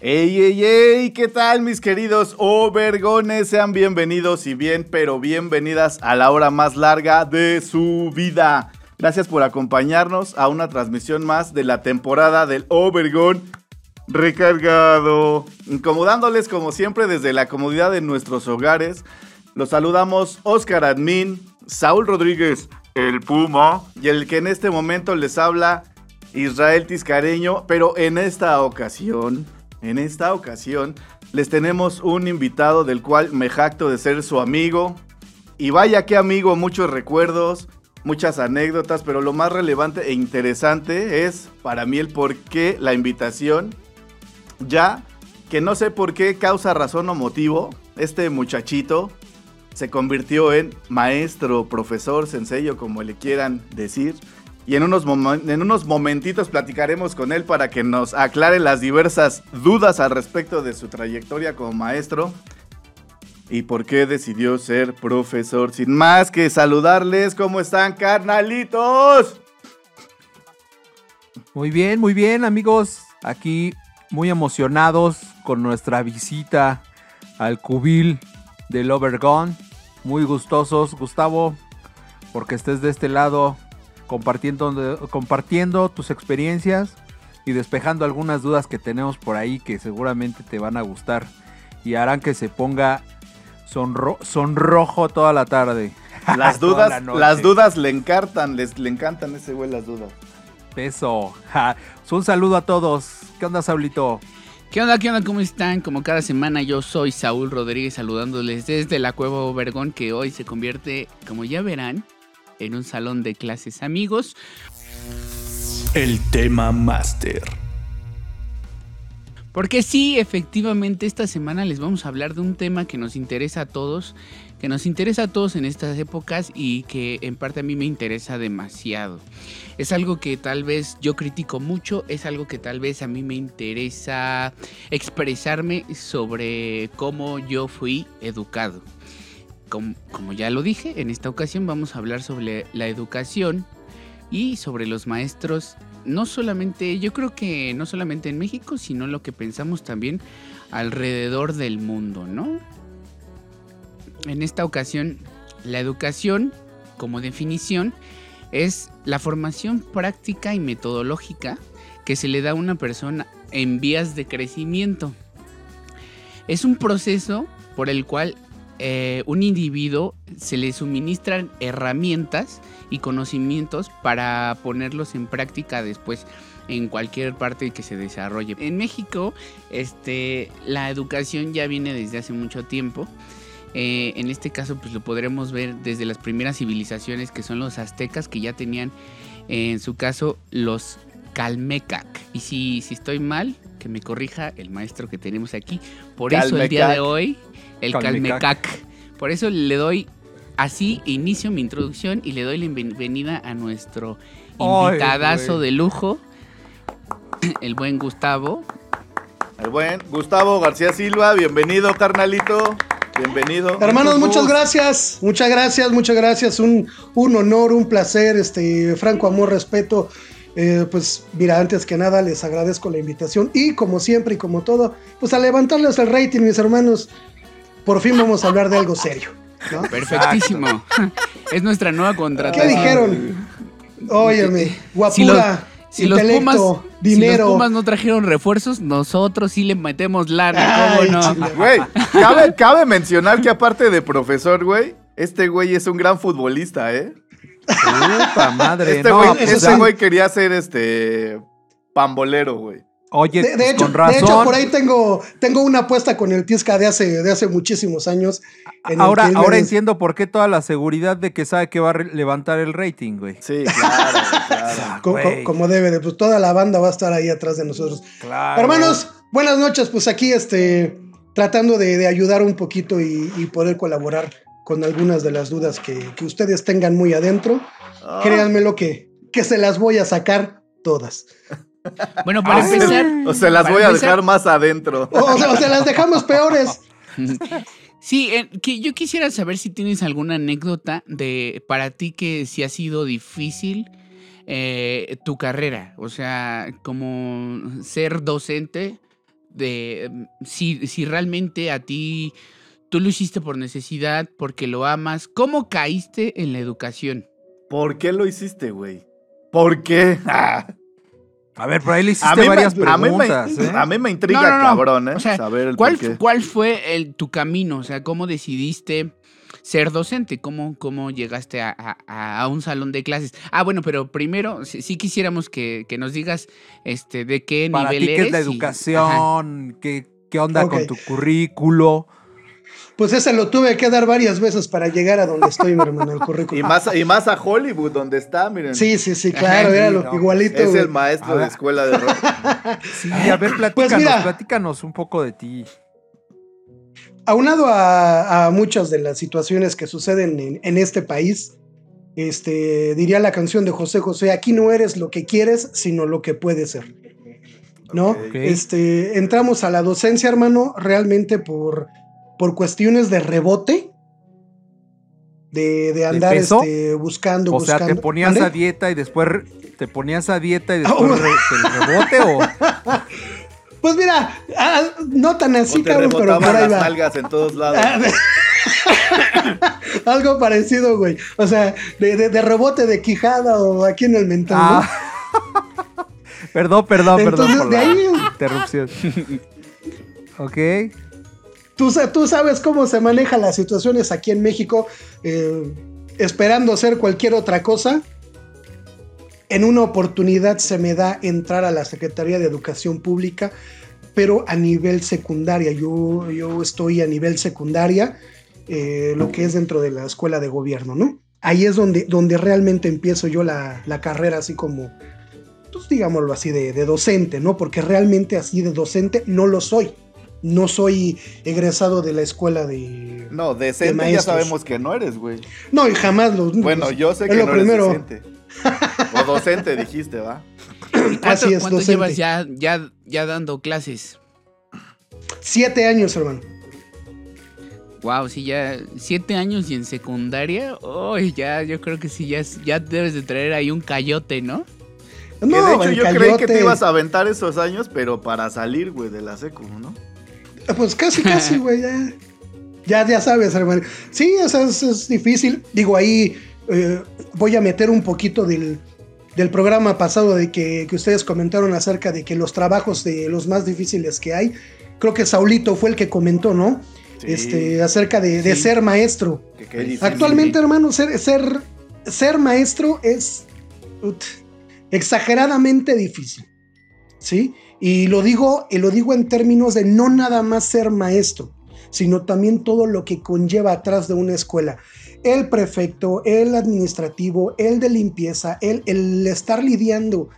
¡Ey, ey, ey! ¿Qué tal, mis queridos Obergones? Sean bienvenidos y bien, pero bienvenidas a la hora más larga de su vida. Gracias por acompañarnos a una transmisión más de la temporada del Obergón recargado. Incomodándoles como siempre desde la comodidad de nuestros hogares. Los saludamos Oscar Admin, Saúl Rodríguez, el Puma, y el que en este momento les habla Israel Tiscareño, pero en esta ocasión, en esta ocasión, les tenemos un invitado del cual me jacto de ser su amigo. Y vaya que amigo, muchos recuerdos, muchas anécdotas, pero lo más relevante e interesante es para mí el por qué la invitación. Ya que no sé por qué causa razón o motivo, este muchachito se convirtió en maestro, profesor, sencillo, como le quieran decir. Y en unos, en unos momentitos platicaremos con él para que nos aclare las diversas dudas al respecto de su trayectoria como maestro y por qué decidió ser profesor. Sin más que saludarles, ¿cómo están, carnalitos? Muy bien, muy bien, amigos. Aquí muy emocionados con nuestra visita al cubil del Overgone. Muy gustosos, Gustavo, porque estés de este lado compartiendo, compartiendo tus experiencias y despejando algunas dudas que tenemos por ahí que seguramente te van a gustar y harán que se ponga sonro- sonrojo toda la tarde. Las dudas, la las dudas le encantan, les, le encantan ese güey las dudas. Peso. Ja. Un saludo a todos. ¿Qué onda, Saulito? ¿Qué onda? ¿Qué onda? ¿Cómo están? Como cada semana yo soy Saúl Rodríguez saludándoles desde la Cueva Obergón que hoy se convierte, como ya verán, en un salón de clases amigos. El tema máster. Porque sí, efectivamente, esta semana les vamos a hablar de un tema que nos interesa a todos, que nos interesa a todos en estas épocas y que en parte a mí me interesa demasiado. Es algo que tal vez yo critico mucho, es algo que tal vez a mí me interesa expresarme sobre cómo yo fui educado. Como, ya lo dije, en esta ocasión vamos a hablar sobre la educación y sobre los maestros no solamente, yo creo que no solamente en México, sino lo que pensamos también alrededor del mundo, ¿no? En esta ocasión, la educación, como definición, es la formación práctica y metodológica que se le da a una persona en vías de crecimiento. Es un proceso por el cual eh, un individuo se le suministran herramientas y conocimientos para ponerlos en práctica después en cualquier parte que se desarrolle. En México, este, la educación ya viene desde hace mucho tiempo. Eh, en este caso, pues lo podremos ver desde las primeras civilizaciones que son los aztecas, que ya tenían eh, en su caso los calmecac. Y si, si estoy mal, que me corrija el maestro que tenemos aquí. Por eso el día de hoy, el Calmecac. calmecac. Por eso le doy así inicio mi introducción y le doy la bienvenida a nuestro invitadazo de lujo, el buen Gustavo. El buen Gustavo García Silva, bienvenido, carnalito. Bienvenido. Hermanos, muchas gracias, muchas gracias, muchas gracias. Un, un honor, un placer, este, franco amor, respeto. Eh, pues mira, antes que nada les agradezco la invitación y como siempre y como todo, pues a levantarles el rating, mis hermanos. Por fin vamos a hablar de algo serio. ¿no? Perfectísimo. es nuestra nueva ¿Qué contratación. dijeron? Óyeme, guapura, Si los, si los Pumas, si dinero. los Pumas no trajeron refuerzos, nosotros sí le metemos lana, ¿cómo Ay, no? chile. Güey, cabe, cabe mencionar que aparte de profesor, güey, este güey es un gran futbolista, ¿eh? Puta madre. Este no, güey pues, este güey quería ser este pambolero, güey. Oye, De, de pues, hecho, con razón. de hecho, por ahí tengo, tengo una apuesta con el Tisca de hace, de hace muchísimos años. en ahora ahora des- entiendo por qué toda la seguridad de que sabe que va a levantar el rating, güey. Sí, claro, güey, claro. Co- güey. como debe de, pues toda la banda va a estar ahí atrás de nosotros. Claro. Hermanos, buenas noches, pues aquí este tratando de, de ayudar un poquito y, y poder colaborar con algunas de las dudas que, que ustedes tengan muy adentro. Ah. Créanme lo que, que se las voy a sacar todas. Bueno, para Ah, empezar. O se las voy a empezar- dejar más adentro. O, o sea, o sea, las dejamos peores. Sí, eh, que yo quisiera saber si tienes alguna anécdota de para ti que si ha sido difícil eh, tu carrera, o sea, como ser docente, de si, si realmente a ti tú lo hiciste por necesidad, porque lo amas, ¿cómo caíste en la educación? ¿Por qué lo hiciste, güey? ¿Por qué? Ah. A ver, por ahí le A hiciste mí, varias me, a, mí me, preguntas, ¿eh? a mí me intriga, No, no, no. cabrón, ¿eh? O sea, Saber el ¿Cuál, por qué. cuál fue el, tu camino? O sea, ¿cómo decidiste ser docente? ¿Cómo, cómo llegaste a, a- a un salón de clases? Ah, bueno, pero primero, sí, sí quisiéramos que, que nos digas este, de qué Para nivel ti, ¿qué es la eres y- educación? ¿Qué, ¿Qué onda con tu currículo? Pues ese lo tuve que dar varias veces para llegar a donde estoy, mi hermano, el Y currículum. más, y más a Hollywood, donde está, miren. Sí, sí, sí, claro, era lo no. igualito. Es güey. el maestro de ver. escuela de rock. Sí, a ver, platícanos, Pues mira. platícanos un poco de ti. Aunado a, a muchas de las situaciones que suceden en, en este país, este, diría la canción de José José, aquí no eres lo que quieres, sino lo que puedes ser. ¿No? Este, entramos a la docencia, hermano, realmente por, por cuestiones de rebote, de, de andar peso? este, buscando, O sea. ¿te ponías a dieta y después te ponías a dieta y Ah, después re- el rebote o Pues mira, ah, no tan así, o te cabrón, pero por ahí las va. nalgas en todos lados. Ah, de- Algo parecido, güey. O sea, de, de- de rebote de quijada o aquí en el mentón. Ah. Perdón, perdón, perdón Entonces, por de la ahí- interrupción. ok. Tú, sa- tú sabes cómo se manejan las situaciones aquí en México, eh, esperando hacer cualquier otra cosa. En una oportunidad se me da entrar a la Secretaría de Educación Pública, pero a nivel secundaria. Yo, yo estoy a nivel secundaria, eh, lo que es dentro de la escuela de gobierno, ¿no? Ahí es donde, donde realmente empiezo yo la, la carrera así como, pues digámoslo así, de, de docente, ¿no? Porque realmente así de docente no lo soy. No soy egresado de la escuela de... No, De decente ya maestros. sabemos que no eres, güey. No, y jamás lo... Bueno, yo sé que lo no primero. eres decente. O docente dijiste, ¿va? ¿Y ¿Cuánto, Así es, cuánto docente. llevas ya, ya, ya dando clases? Siete años, hermano. Wow, sí, ya siete años y en secundaria, uy, ya, yo creo que sí, ya, ya debes de traer ahí un cayote, ¿no? No, que de hecho yo creí que te ibas a aventar esos años, pero para salir, güey, de la secu, ¿no? Pues casi, casi, güey, ya. Ya, ya sabes, hermano. Sí, o sea, es, es difícil. Digo, ahí eh, voy a meter un poquito del, del programa pasado de que, que ustedes comentaron acerca de que los trabajos de los más difíciles que hay. Creo que Saulito fue el que comentó, ¿no? Sí. Este, acerca de, de Sí. ser maestro. Que qué difícil. Actualmente, hermano, ser, ser, ser maestro es ut, exageradamente difícil. ¿Sí? Y lo digo, y lo digo en términos de no nada más ser maestro, sino también todo lo que conlleva atrás de una escuela. El prefecto, el administrativo, el de limpieza, el, el estar lidiando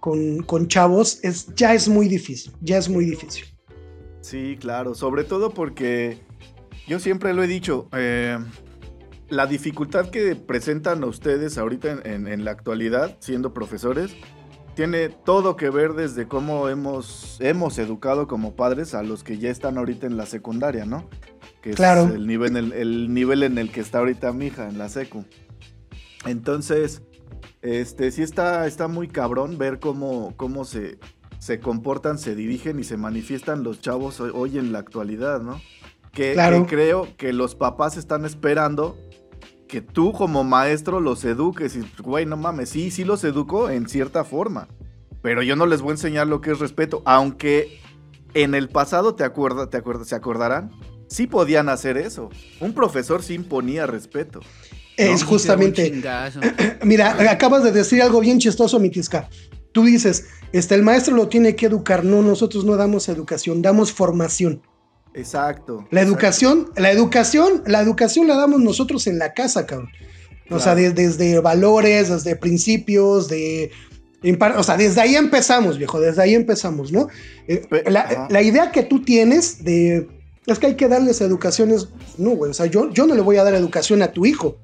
con, con chavos es, ya es muy difícil, ya es muy difícil. Sí, claro, sobre todo porque yo siempre lo he dicho, eh, la dificultad que presentan a ustedes ahorita en, en- en la actualidad, siendo profesores, tiene todo que ver desde cómo hemos, hemos educado como padres a los que ya están ahorita en la secundaria, ¿no? Que Claro. es el nivel, el, el nivel en el que está ahorita mi hija, en la secu. Entonces, este, sí está, está muy cabrón ver cómo, cómo se, se comportan, se dirigen y se manifiestan los chavos hoy, hoy en la actualidad, ¿no? Que, Claro. que creo que los papás están esperando que tú como maestro los eduques y, güey, no mames, sí, sí los educo en cierta forma, pero yo no les voy a enseñar lo que es respeto, aunque en el pasado, ¿te acuerdas, te acuerdas, se acordarán? Sí podían hacer eso. Un profesor sí imponía respeto. Es justamente... Mira, acabas de decir algo bien chistoso, Mitisca. Tú dices, este, el maestro lo tiene que educar. No, nosotros no damos educación, damos formación. Exacto. La educación, la educación, la educación la damos nosotros en la casa, cabrón. O sea, de- desde valores, desde principios, de... O sea, desde ahí empezamos, viejo, desde ahí empezamos, ¿no? Eh, la, idea que tú tienes de, es que hay que darles educaciones. No, güey, o sea, yo, yo no le voy a dar educación a tu hijo.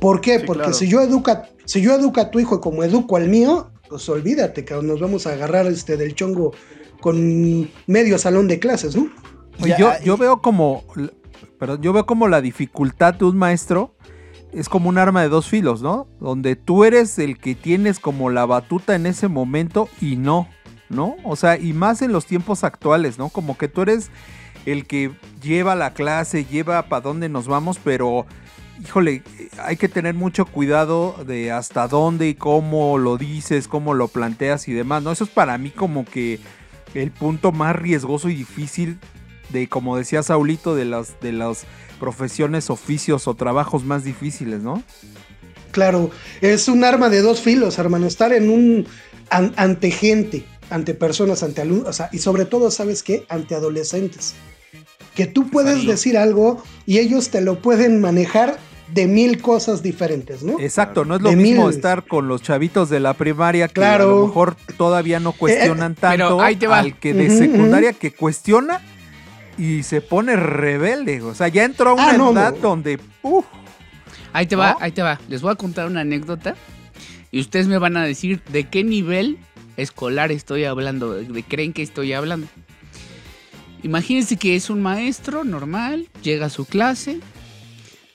¿Por qué? Sí, Porque claro. si yo educa, si yo educo a tu hijo como educo al mío, pues olvídate, que nos vamos a agarrar este del chongo con medio salón de clases, ¿no? Oye, yo, y- yo veo como. Perdón, yo veo como la dificultad de un maestro es como un arma de dos filos, ¿no? Donde tú eres el que tienes como la batuta en ese momento y no, ¿no? O sea, y más en los tiempos actuales, ¿no? Como que tú eres el que lleva la clase, lleva para dónde nos vamos, pero híjole, hay que tener mucho cuidado de hasta dónde y cómo lo dices, cómo lo planteas y demás, ¿no? Eso es para mí como que el punto más riesgoso y difícil de, como decía Saulito, de las, de las profesiones, oficios o trabajos más difíciles, ¿no? Claro, es un arma de dos filos, hermano. Estar en un an- ante gente, ante personas, ante alumnos, o sea, y sobre todo, ¿sabes qué? Ante adolescentes. Que tú puedes decir algo y ellos te lo pueden manejar de mil cosas diferentes, ¿no? Exacto, no es lo De mismo estar con los chavitos de la primaria que Claro. a lo mejor todavía no cuestionan pero tanto ahí te va. al que de secundaria que cuestiona y se pone rebelde. O sea, ya entró a una Ah, no, edad no. donde uf, Ahí te va, ¿No? ahí te va. Les voy a contar una anécdota y ustedes me van a decir de qué nivel escolar estoy hablando, de, creen que estoy hablando. Imagínense que es un maestro normal, llega a su clase.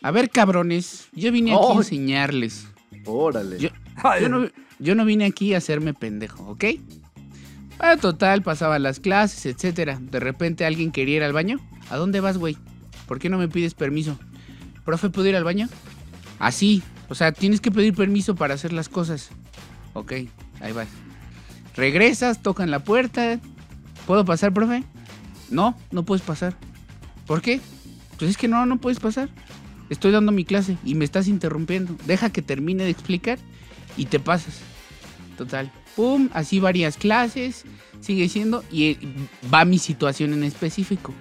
A ver, cabrones, yo vine aquí a enseñarles. Órale. Yo- Yo no, yo no vine aquí a hacerme pendejo, ¿ok? Ah, total, pasaban las clases, etcétera. De repente alguien quería ir al baño. ¿A dónde vas, güey? ¿Por qué no me pides permiso? ¿Profe, puedo ir al baño? Así. O sea, tienes que pedir permiso para hacer las cosas. Ok, ahí vas. Regresas, tocan la puerta. ¿Puedo pasar, profe? No, no puedes pasar. ¿Por qué? Pues es que no, no puedes pasar. Estoy dando mi clase y me estás interrumpiendo. Deja que termine de explicar y te pasas. Total. Pum, así varias clases. Sigue siendo. Y eh, va mi situación en específico.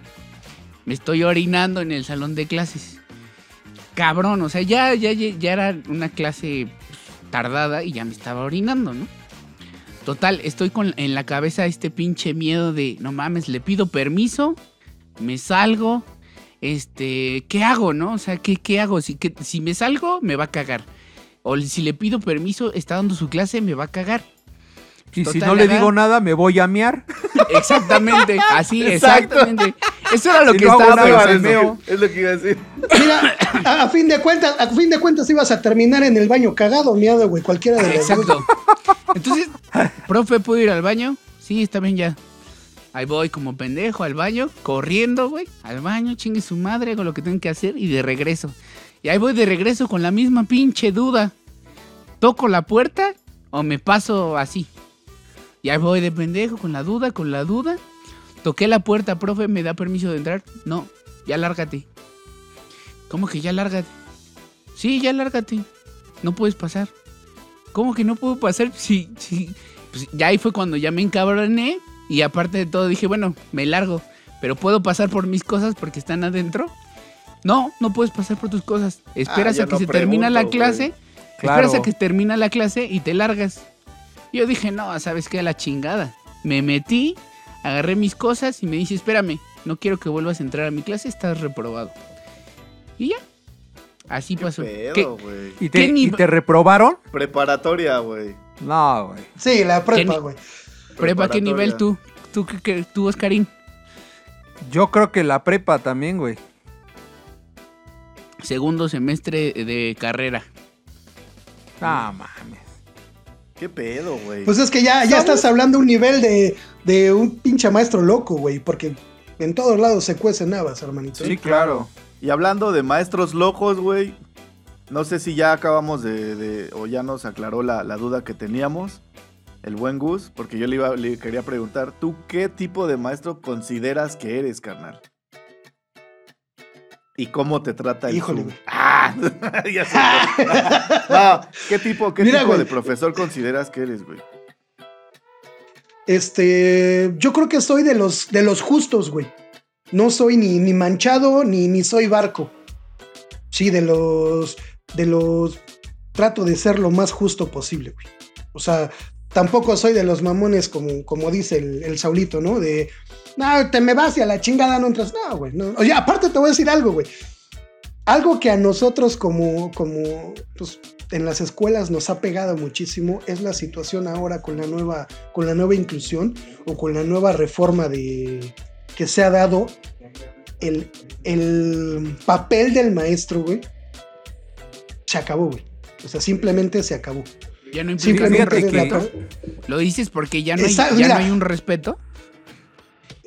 Me estoy orinando en el salón de clases. Cabrón, o sea, ya, ya, ya era una clase tardada y ya me estaba orinando, ¿no? Total, estoy con en la cabeza este pinche miedo de, no mames, le pido permiso, me salgo, este, ¿qué hago, no? O sea, ¿qué, qué hago? Si, que, si me salgo, me va a cagar. O si le pido permiso, está dando su clase, me va a cagar. Y si no le digo nada me voy a mear. Exactamente, así, Exacto. exactamente. Eso era lo Si que no estaba pensando. Es lo que iba a decir. Mira, a, a fin de cuentas, a fin de cuentas ibas a terminar en el baño cagado o miado, güey, cualquiera de los dos. Exacto. Entonces, profe, ¿puedo ir al baño? Sí, está bien ya. Ahí voy como pendejo al baño, corriendo, güey. Al baño, chingue su madre, hago lo que tengo que hacer y de regreso. Y ahí voy de regreso con la misma pinche duda. ¿Toco la puerta o me paso así? Y ahí voy de pendejo con la duda, con la duda. Toqué la puerta, profe, ¿me da permiso de entrar? No, ya lárgate. ¿Cómo que ya lárgate? Sí, ya lárgate. No puedes pasar. ¿Cómo que no puedo pasar? Sí, sí. Pues ya ahí fue cuando ya me encabroné. Y aparte de todo dije, bueno, me largo. Pero puedo pasar por mis cosas porque están adentro. No, no puedes pasar por tus cosas. Esperas Ah, a que no se termina la pregunto, clase. Claro. Esperas a que termina la clase y te largas. Yo dije, no, ¿sabes qué? A la chingada. Me metí, agarré mis cosas y me dice, espérame, no quiero que vuelvas a entrar a mi clase, estás reprobado. Y ya. Así ¿Qué pasó. pedo, ¿Qué- güey? ¿Y te, ¿Qué y te reprobaron? Preparatoria, güey. No, güey. Sí, la prepa, ¿Qué- güey. ¿Prepa qué nivel tú? ¿Tú, qué- qué- tú Oscarín? Yo creo que la prepa también, güey. Segundo semestre de carrera. Ah, mames. ¿Qué pedo, güey? Pues es que ya, ya estás hablando un nivel de, de un pinche maestro loco, güey, porque en todos lados se cuecen habas, hermanito. Sí, claro. Y hablando de maestros locos, güey. No sé si ya acabamos de, de- o ya nos aclaró la, la duda que teníamos. El buen Gus, porque yo le, iba, le quería preguntar, ¿tú qué tipo de maestro consideras que eres, carnal? ¿Y cómo te trata el Híjole, güey. Ah, ya no, ¿qué tipo, qué Mira, tipo güey. de profesor consideras que eres, güey? Este, yo creo que soy de los, de los justos, güey. No soy ni, ni manchado, ni, ni soy barco. Sí, de los, de los, trato de ser lo más justo posible, güey. O sea, tampoco soy de los mamones como, como dice el, el Saulito, ¿no? De, no, te me vas y a la chingada no entras. No, güey. Oye, aparte te voy a decir algo, güey. Algo que a nosotros como, como, pues, en las escuelas nos ha pegado muchísimo es la situación ahora con la nueva, con la nueva inclusión o con la nueva reforma de, que se ha dado el, el papel del maestro, güey. Se acabó, güey. O sea, simplemente se acabó. Ya no implica un respeto. Lo dices porque ya no hay, ya mira. no hay un respeto.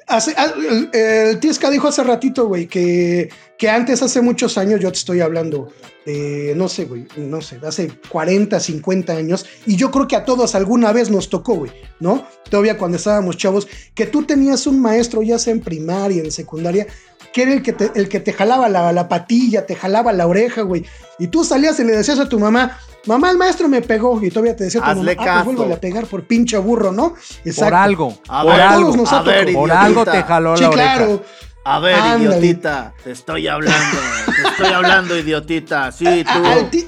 Hace- ah, el, el Tiesca dijo hace ratito, güey, que, que antes, hace muchos años, yo te estoy hablando, de, no sé, güey, no sé, hace 40, 50 años, y yo creo que a todos alguna vez nos tocó, güey, ¿no? Todavía cuando estábamos chavos, que tú tenías un maestro, ya sea en primaria, en secundaria, que era el que te, el que te jalaba la, la patilla, te jalaba la oreja, güey, y tú salías y le decías a tu mamá, mamá, el maestro me pegó, y todavía te decía tu Hazle mamá, ah, pues vuélvele a pegar por pinche burro, ¿no? Por algo. A por ver, algo. nos ha a ver, tocado. Por algo te jaló Sí, la oreja. claro. A ver, Ándale. idiotita, te estoy hablando, te estoy hablando, idiotita. Sí, A- tú. al, ti-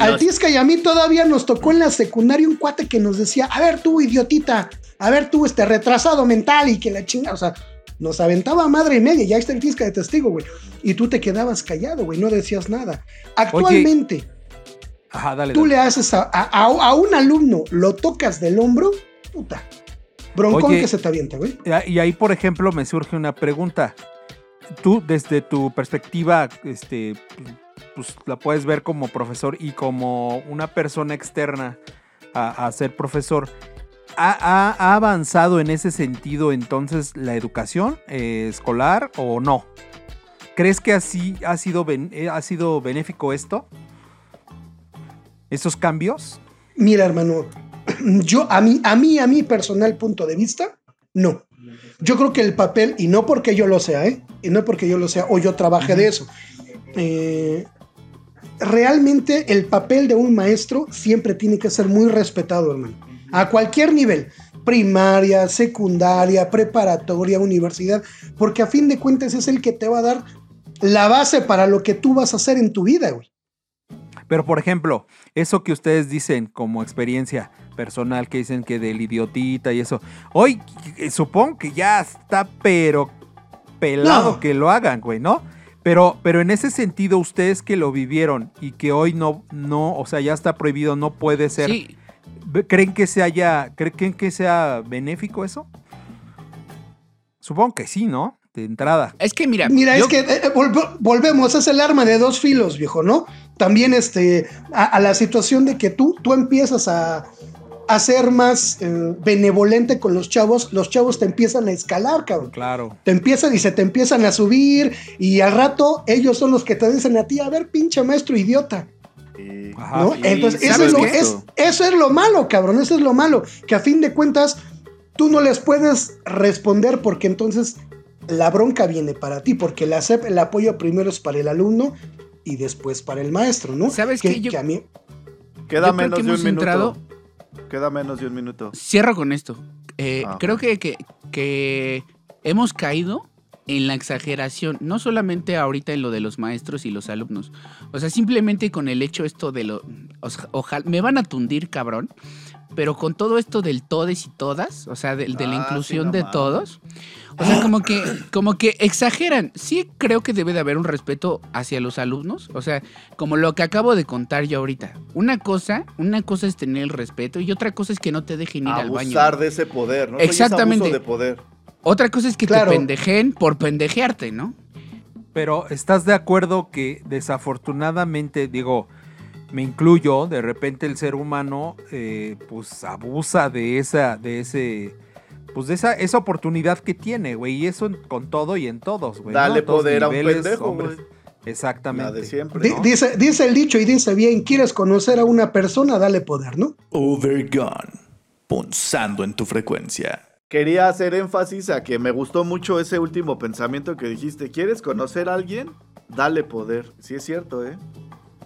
al Tisca y a mí todavía nos tocó en la secundaria un cuate que nos decía, a ver tú, idiotita, a ver tú, este retrasado mental y que la chinga, o sea, nos aventaba a madre y media, ya está el Tisca de testigo, güey. Y tú te quedabas callado, güey, no decías nada. Actualmente, Ajá, dale. tú dale. le haces a, a- a- a un alumno, lo tocas del hombro, puta. Broncón Oye, que se te avienta, güey. Y ahí, por ejemplo, me surge una pregunta. Tú, desde tu perspectiva, este, pues la puedes ver como profesor y como una persona externa a, a ser profesor. ¿Ha, avanzado en ese sentido entonces la educación eh, escolar o no? ¿Crees que así ha sido, eh, ha sido benéfico esto? ¿Esos cambios? Mira, hermano, yo a mí, a mí, a mi personal punto de vista, no. Yo creo que el papel, y no porque yo lo sea, ¿eh? Y no porque yo lo sea, o yo trabaje de eso. eh, realmente el papel de un maestro siempre tiene que ser muy respetado, hermano. A cualquier nivel, primaria, secundaria, preparatoria, universidad, porque a fin de cuentas es el que te va a dar la base para lo que tú vas a hacer en tu vida, güey. Pero, por ejemplo, eso que ustedes dicen como experiencia personal, que dicen que del idiotita y eso, hoy eh, supongo que ya está, pero pelado No. que lo hagan, güey, ¿no? Pero, pero en ese sentido, ustedes que lo vivieron y que hoy no, no, o sea, ya está prohibido, no puede ser, Sí, ¿ve- ¿creen que se haya, creen que sea benéfico eso? Supongo que sí, ¿no? De entrada. es que mira, Mira, yo- es que eh, volv- volvemos, es el arma de dos filos, viejo, ¿no? También este, a, a la situación de que tú, tú empiezas a, a ser más eh, benevolente con los chavos, los chavos te empiezan a escalar, cabrón. Claro. Te empiezan y se te empiezan a subir y al rato ellos son los que te dicen a ti, a ver, pinche maestro idiota. Ajá. ¿no? Sí, Entonces, eso ¿sabes es, lo, qué? es- eso es lo malo, cabrón, eso es lo malo, que a fin de cuentas tú no les puedes responder porque entonces la bronca viene para ti, porque la CEP, el apoyo primero es para el alumno y después para el maestro, ¿no? ¿Sabes que, qué? Yo- que a mí, Queda Yo menos que de un minuto. Queda menos de un minuto. Cierro con esto. Eh, Ah. Creo que, que- que hemos caído en la exageración, no solamente ahorita en lo de los maestros y los alumnos. O sea, simplemente con el hecho esto de lo... Ojalá, me van a tundir, cabrón. Pero con todo esto del todes y todas, o sea, del- de, la Ah, inclusión sí, no de todos, o sea, como que, como que exageran. Sí creo que debe de haber un respeto hacia los alumnos. O sea, como lo que acabo de contar yo ahorita. Una cosa, una cosa es tener el respeto y otra cosa es que no te dejen ir al baño. Abusar de ese poder, ¿no? Eso ya es Exactamente. abuso de poder. Otra cosa es que Claro. te pendejen por pendejearte, ¿no? Pero ¿estás de acuerdo que desafortunadamente, digo, me incluyo, de repente el ser humano eh, pues abusa de esa, de ese, pues de esa, esa oportunidad que tiene, güey, y eso con todo y en todos, güey. ¿no? Dale todos poder a un pendejo, hombres. güey. Exactamente. La de siempre. di- ¿no? dice, dice el dicho y dice bien, quieres conocer a una persona, dale poder, ¿no? Overgone. Punzando en tu frecuencia. Quería hacer énfasis a que me gustó mucho ese último pensamiento que dijiste. ¿Quieres conocer a alguien? Dale poder. Sí es cierto, ¿eh?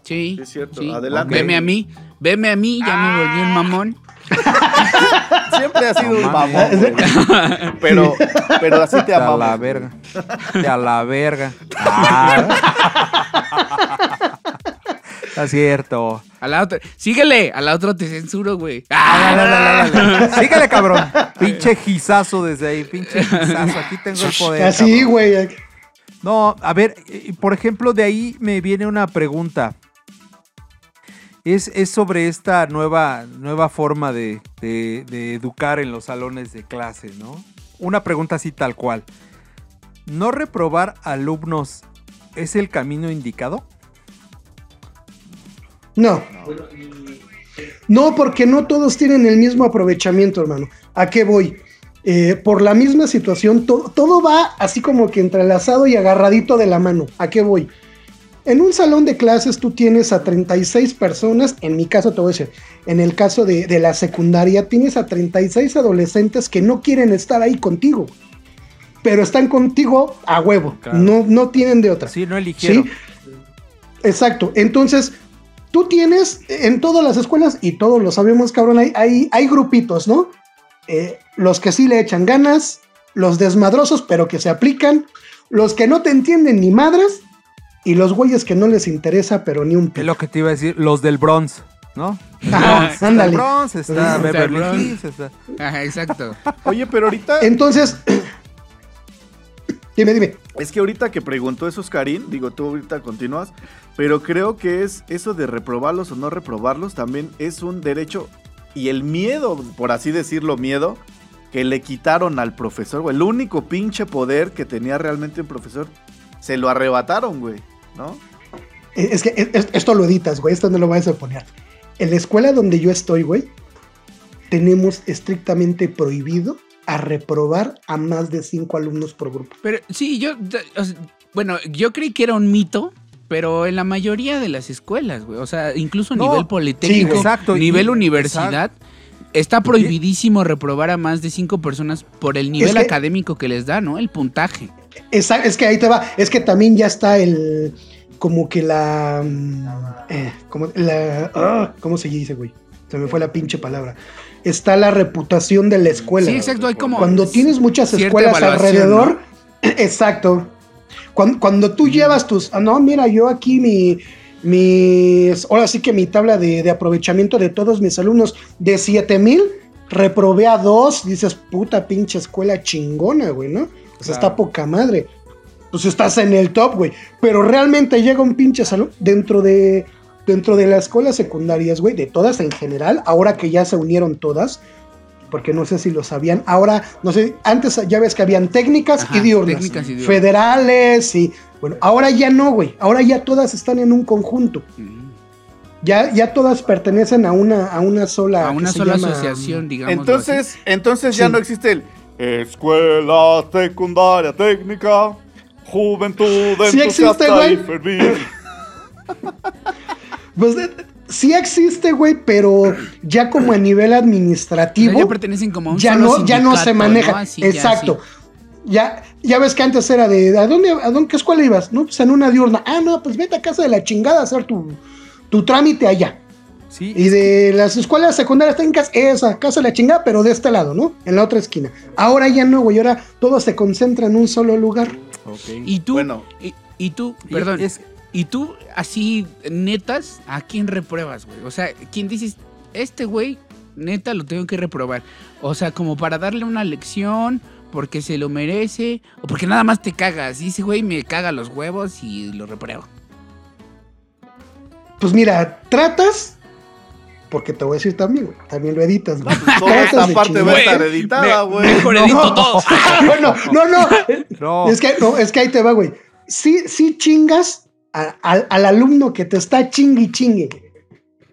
Sí. Sí, es cierto. sí. Adelante. Veme a mí, veme a mí, ya me volví un mamón. Siempre ha sido No un mamón, güey. Pero, pero así te De a amamos. la verga. De a la verga. Ah. Está cierto. A la otra. Síguele, a la otra te censuro, güey. Ah, dale, dale, dale, dale. Síguele, cabrón. Pinche gizazo desde ahí. Pinche gizazo. Aquí tengo el poder. Así, güey. No, a ver, por ejemplo, de ahí me viene una pregunta. Es, es sobre esta nueva, nueva forma de, de- de educar en los salones de clase, ¿no? Una pregunta así tal cual. ¿No reprobar alumnos es el camino indicado? No. No, porque no todos tienen el mismo aprovechamiento, hermano. ¿A qué voy? Eh, por la misma situación, to- todo va así como que entrelazado y agarradito de la mano. ¿A qué voy? En un salón de clases tú tienes a 36 personas, en mi caso te voy a decir, en el caso de, de la secundaria tienes a 36 adolescentes que no quieren estar ahí contigo, pero están contigo a huevo, Claro. no, no tienen de otra. Sí, no eligieron. Sí, exacto. Entonces, tú tienes en todas las escuelas, y todos lo sabemos, cabrón, hay, hay, hay grupitos, ¿no? Eh, los que sí le echan ganas, los desmadrosos, pero que se aplican, los que no te entienden ni madres, y los güeyes que no les interesa, pero ni un Es pelo. lo que te iba a decir, los del Bronx, ¿no? Está el ándale. Está Está el Beverly. Hills, está... Ajá, exacto. Oye, pero ahorita. Entonces, dime, dime. Es que ahorita que preguntó eso Karim, digo, tú ahorita continúas, pero creo que es eso de reprobarlos o no reprobarlos también es un derecho y el miedo, por así decirlo, miedo que le quitaron al profesor, güey. El único pinche poder que tenía realmente un profesor, se lo arrebataron, güey, ¿no? Eh, Es que es- es- esto lo editas, güey, esto no lo vas a poner. En la escuela donde yo estoy, güey, tenemos estrictamente prohibido a reprobar a más de cinco alumnos por grupo. Pero sí, yo. o sea, bueno, yo creí que era un mito. Pero en la mayoría de las escuelas, güey. O sea, incluso a No, nivel politécnico, sí, exacto, nivel y- universidad, está prohibidísimo reprobar a más de cinco personas por el nivel que- académico que les da, ¿no? El puntaje. Esa- es que ahí te va, es que también ya está el, como que la, mm, eh, como la, ah, ¿cómo se dice, güey? Se me fue la pinche palabra. Está la reputación de la escuela. Sí, exacto. Hay como. Cuando tienes muchas escuelas alrededor, exacto. Cuando, cuando tú llevas tus, ah, no, mira, yo aquí mi, mis, ahora sí que mi tabla de, de aprovechamiento de todos mis alumnos de 7000, reprobé a dos, dices, puta pinche escuela chingona, güey, ¿no? O sea, está poca madre. Pues estás en el top, güey. Pero realmente llega un pinche salón dentro de, dentro de las escuelas secundarias, güey, de todas en general, ahora que ya se unieron todas, porque no sé si lo sabían, ahora, no sé, antes ya ves que habían técnicas Ajá, y diurnas, técnicas y diurnas. federales y, bueno, ahora ya no, güey, ahora ya todas están en un conjunto, Mm. ya, ya todas pertenecen a una, a una sola, A una sola llama- asociación, digamos. Entonces, entonces ya Sí. no existe el escuela secundaria técnica, juventud Sí existe, y. Pues eh, sí existe, güey, pero ya como a nivel administrativo. ya pertenecen como a un ya solo no, ya no se maneja. ¿no? Así, ya, Exacto. Ya, ya ves que antes era de ¿a dónde, a dónde qué escuela ibas? No, pues en una diurna. Ah, no, pues vete a casa de la chingada a hacer tu, tu trámite allá. Sí, Y de las escuelas secundarias técnicas, esa, casa de la chingada, pero de este lado, ¿no? En la otra esquina. Ahora ya no, güey, ahora todo se concentra en un solo lugar. ok. Y tú, Bueno. y, y tú, Y perdón, es- y tú, así, netas, ¿a quién repruebas, güey? O sea, ¿quién dices, este güey, neta, lo tengo que reprobar? O sea, como para darle una lección, porque se lo merece, o porque nada más te cagas. Y ese güey me caga los huevos y lo repruebo. Pues mira, tratas, porque te voy a decir también, güey, también lo editas, güey. Toda esta parte va a Güey, editada, me- güey. Mejor edito todo. bueno, no, no. No, Es que, no, es que ahí te va, güey. Sí, sí chingas a- al- al alumno que te está chingue y chingue.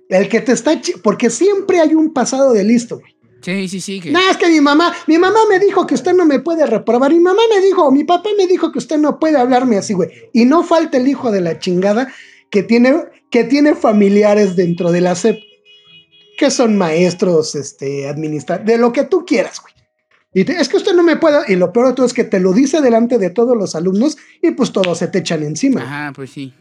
El que te está porque siempre hay un pasado de listo, güey. Sí, sí, sí. que- No, es que mi mamá, mi mamá me dijo que usted no me puede reprobar. Mi mamá me dijo, mi papá me dijo que usted no puede hablarme así, güey. Y no falta el hijo de la chingada que tiene, que tiene familiares dentro de la SEP, que son maestros, este, administradores, de lo que tú quieras, güey. Y te- es que usted no me puede, y lo peor de todo es que te lo dice delante de todos los alumnos y pues todos se te echan encima. Ajá, pues sí.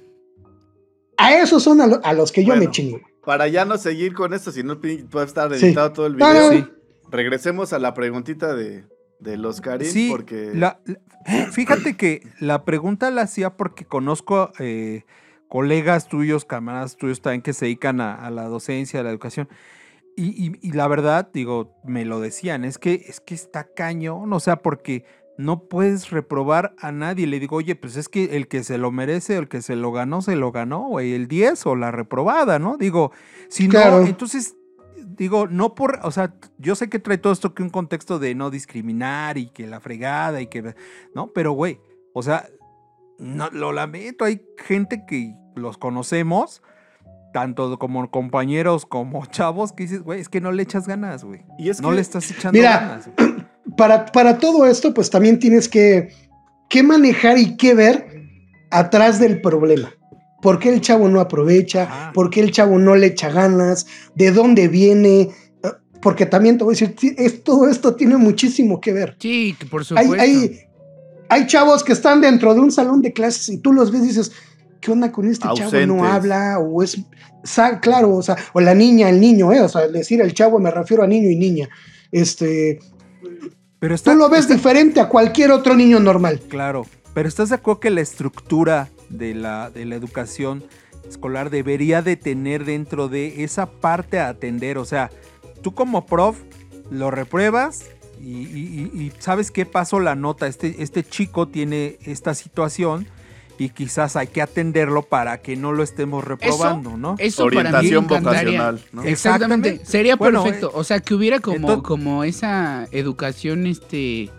A esos son a, lo- a los que yo Bueno. me chingo. Para ya no seguir con esto, si no puede estar Sí. editado todo el video. Sí. Regresemos a la preguntita de, de los Karim, Sí, porque... la- la- fíjate que la pregunta la hacía porque conozco, eh, colegas tuyos, camaradas tuyos también que se dedican a, a la docencia, a la educación. Y, y- y la verdad, digo, me lo decían, es que, es que está cañón, o sea, porque no puedes reprobar a nadie. Le digo, oye, pues es que el que se lo merece, el que se lo ganó, se lo ganó, güey, el 10 o la reprobada, ¿no? Digo, si Claro. no, entonces, digo, no por, o sea, yo sé que trae todo esto que un contexto de no discriminar y que la fregada y que, ¿no? Pero, güey, o sea, no, lo lamento, hay gente que los conocemos, tanto como compañeros como chavos, que dices, güey, es que no le echas ganas, güey. Y es no que- le estás echando Mira, ganas. güey. para, para todo esto, pues también tienes que, que manejar y que ver atrás del problema. ¿Por qué el chavo no aprovecha? ¿Por qué el chavo no le echa ganas? ¿De dónde viene? Eh, Porque también te voy a decir, es- todo esto tiene muchísimo que ver. Sí, por Hay, supuesto. hay, hay chavos que están dentro de un salón de clases y tú los ves y dices, ¿qué onda con este chavo? Ausentes. No habla o es... Claro, o sea, o la niña, el niño, ¿eh? O sea, al decir el chavo me refiero a niño y niña. Este, Pero está, tú lo ves está- diferente a cualquier otro niño normal. Claro, pero ¿estás de acuerdo que la estructura de la, de la educación escolar debería de tener dentro de esa parte a atender? O sea, tú como prof lo repruebas y, y- y- y sabes qué pasó la nota. Este, este chico tiene esta situación y quizás hay que atenderlo para que no lo estemos reprobando, ¿no? Eso para mí Orientación vocacional, ¿no? Exactamente. Exactamente. Sería Bueno, perfecto. O sea, que hubiera como, entonces- como esa educación este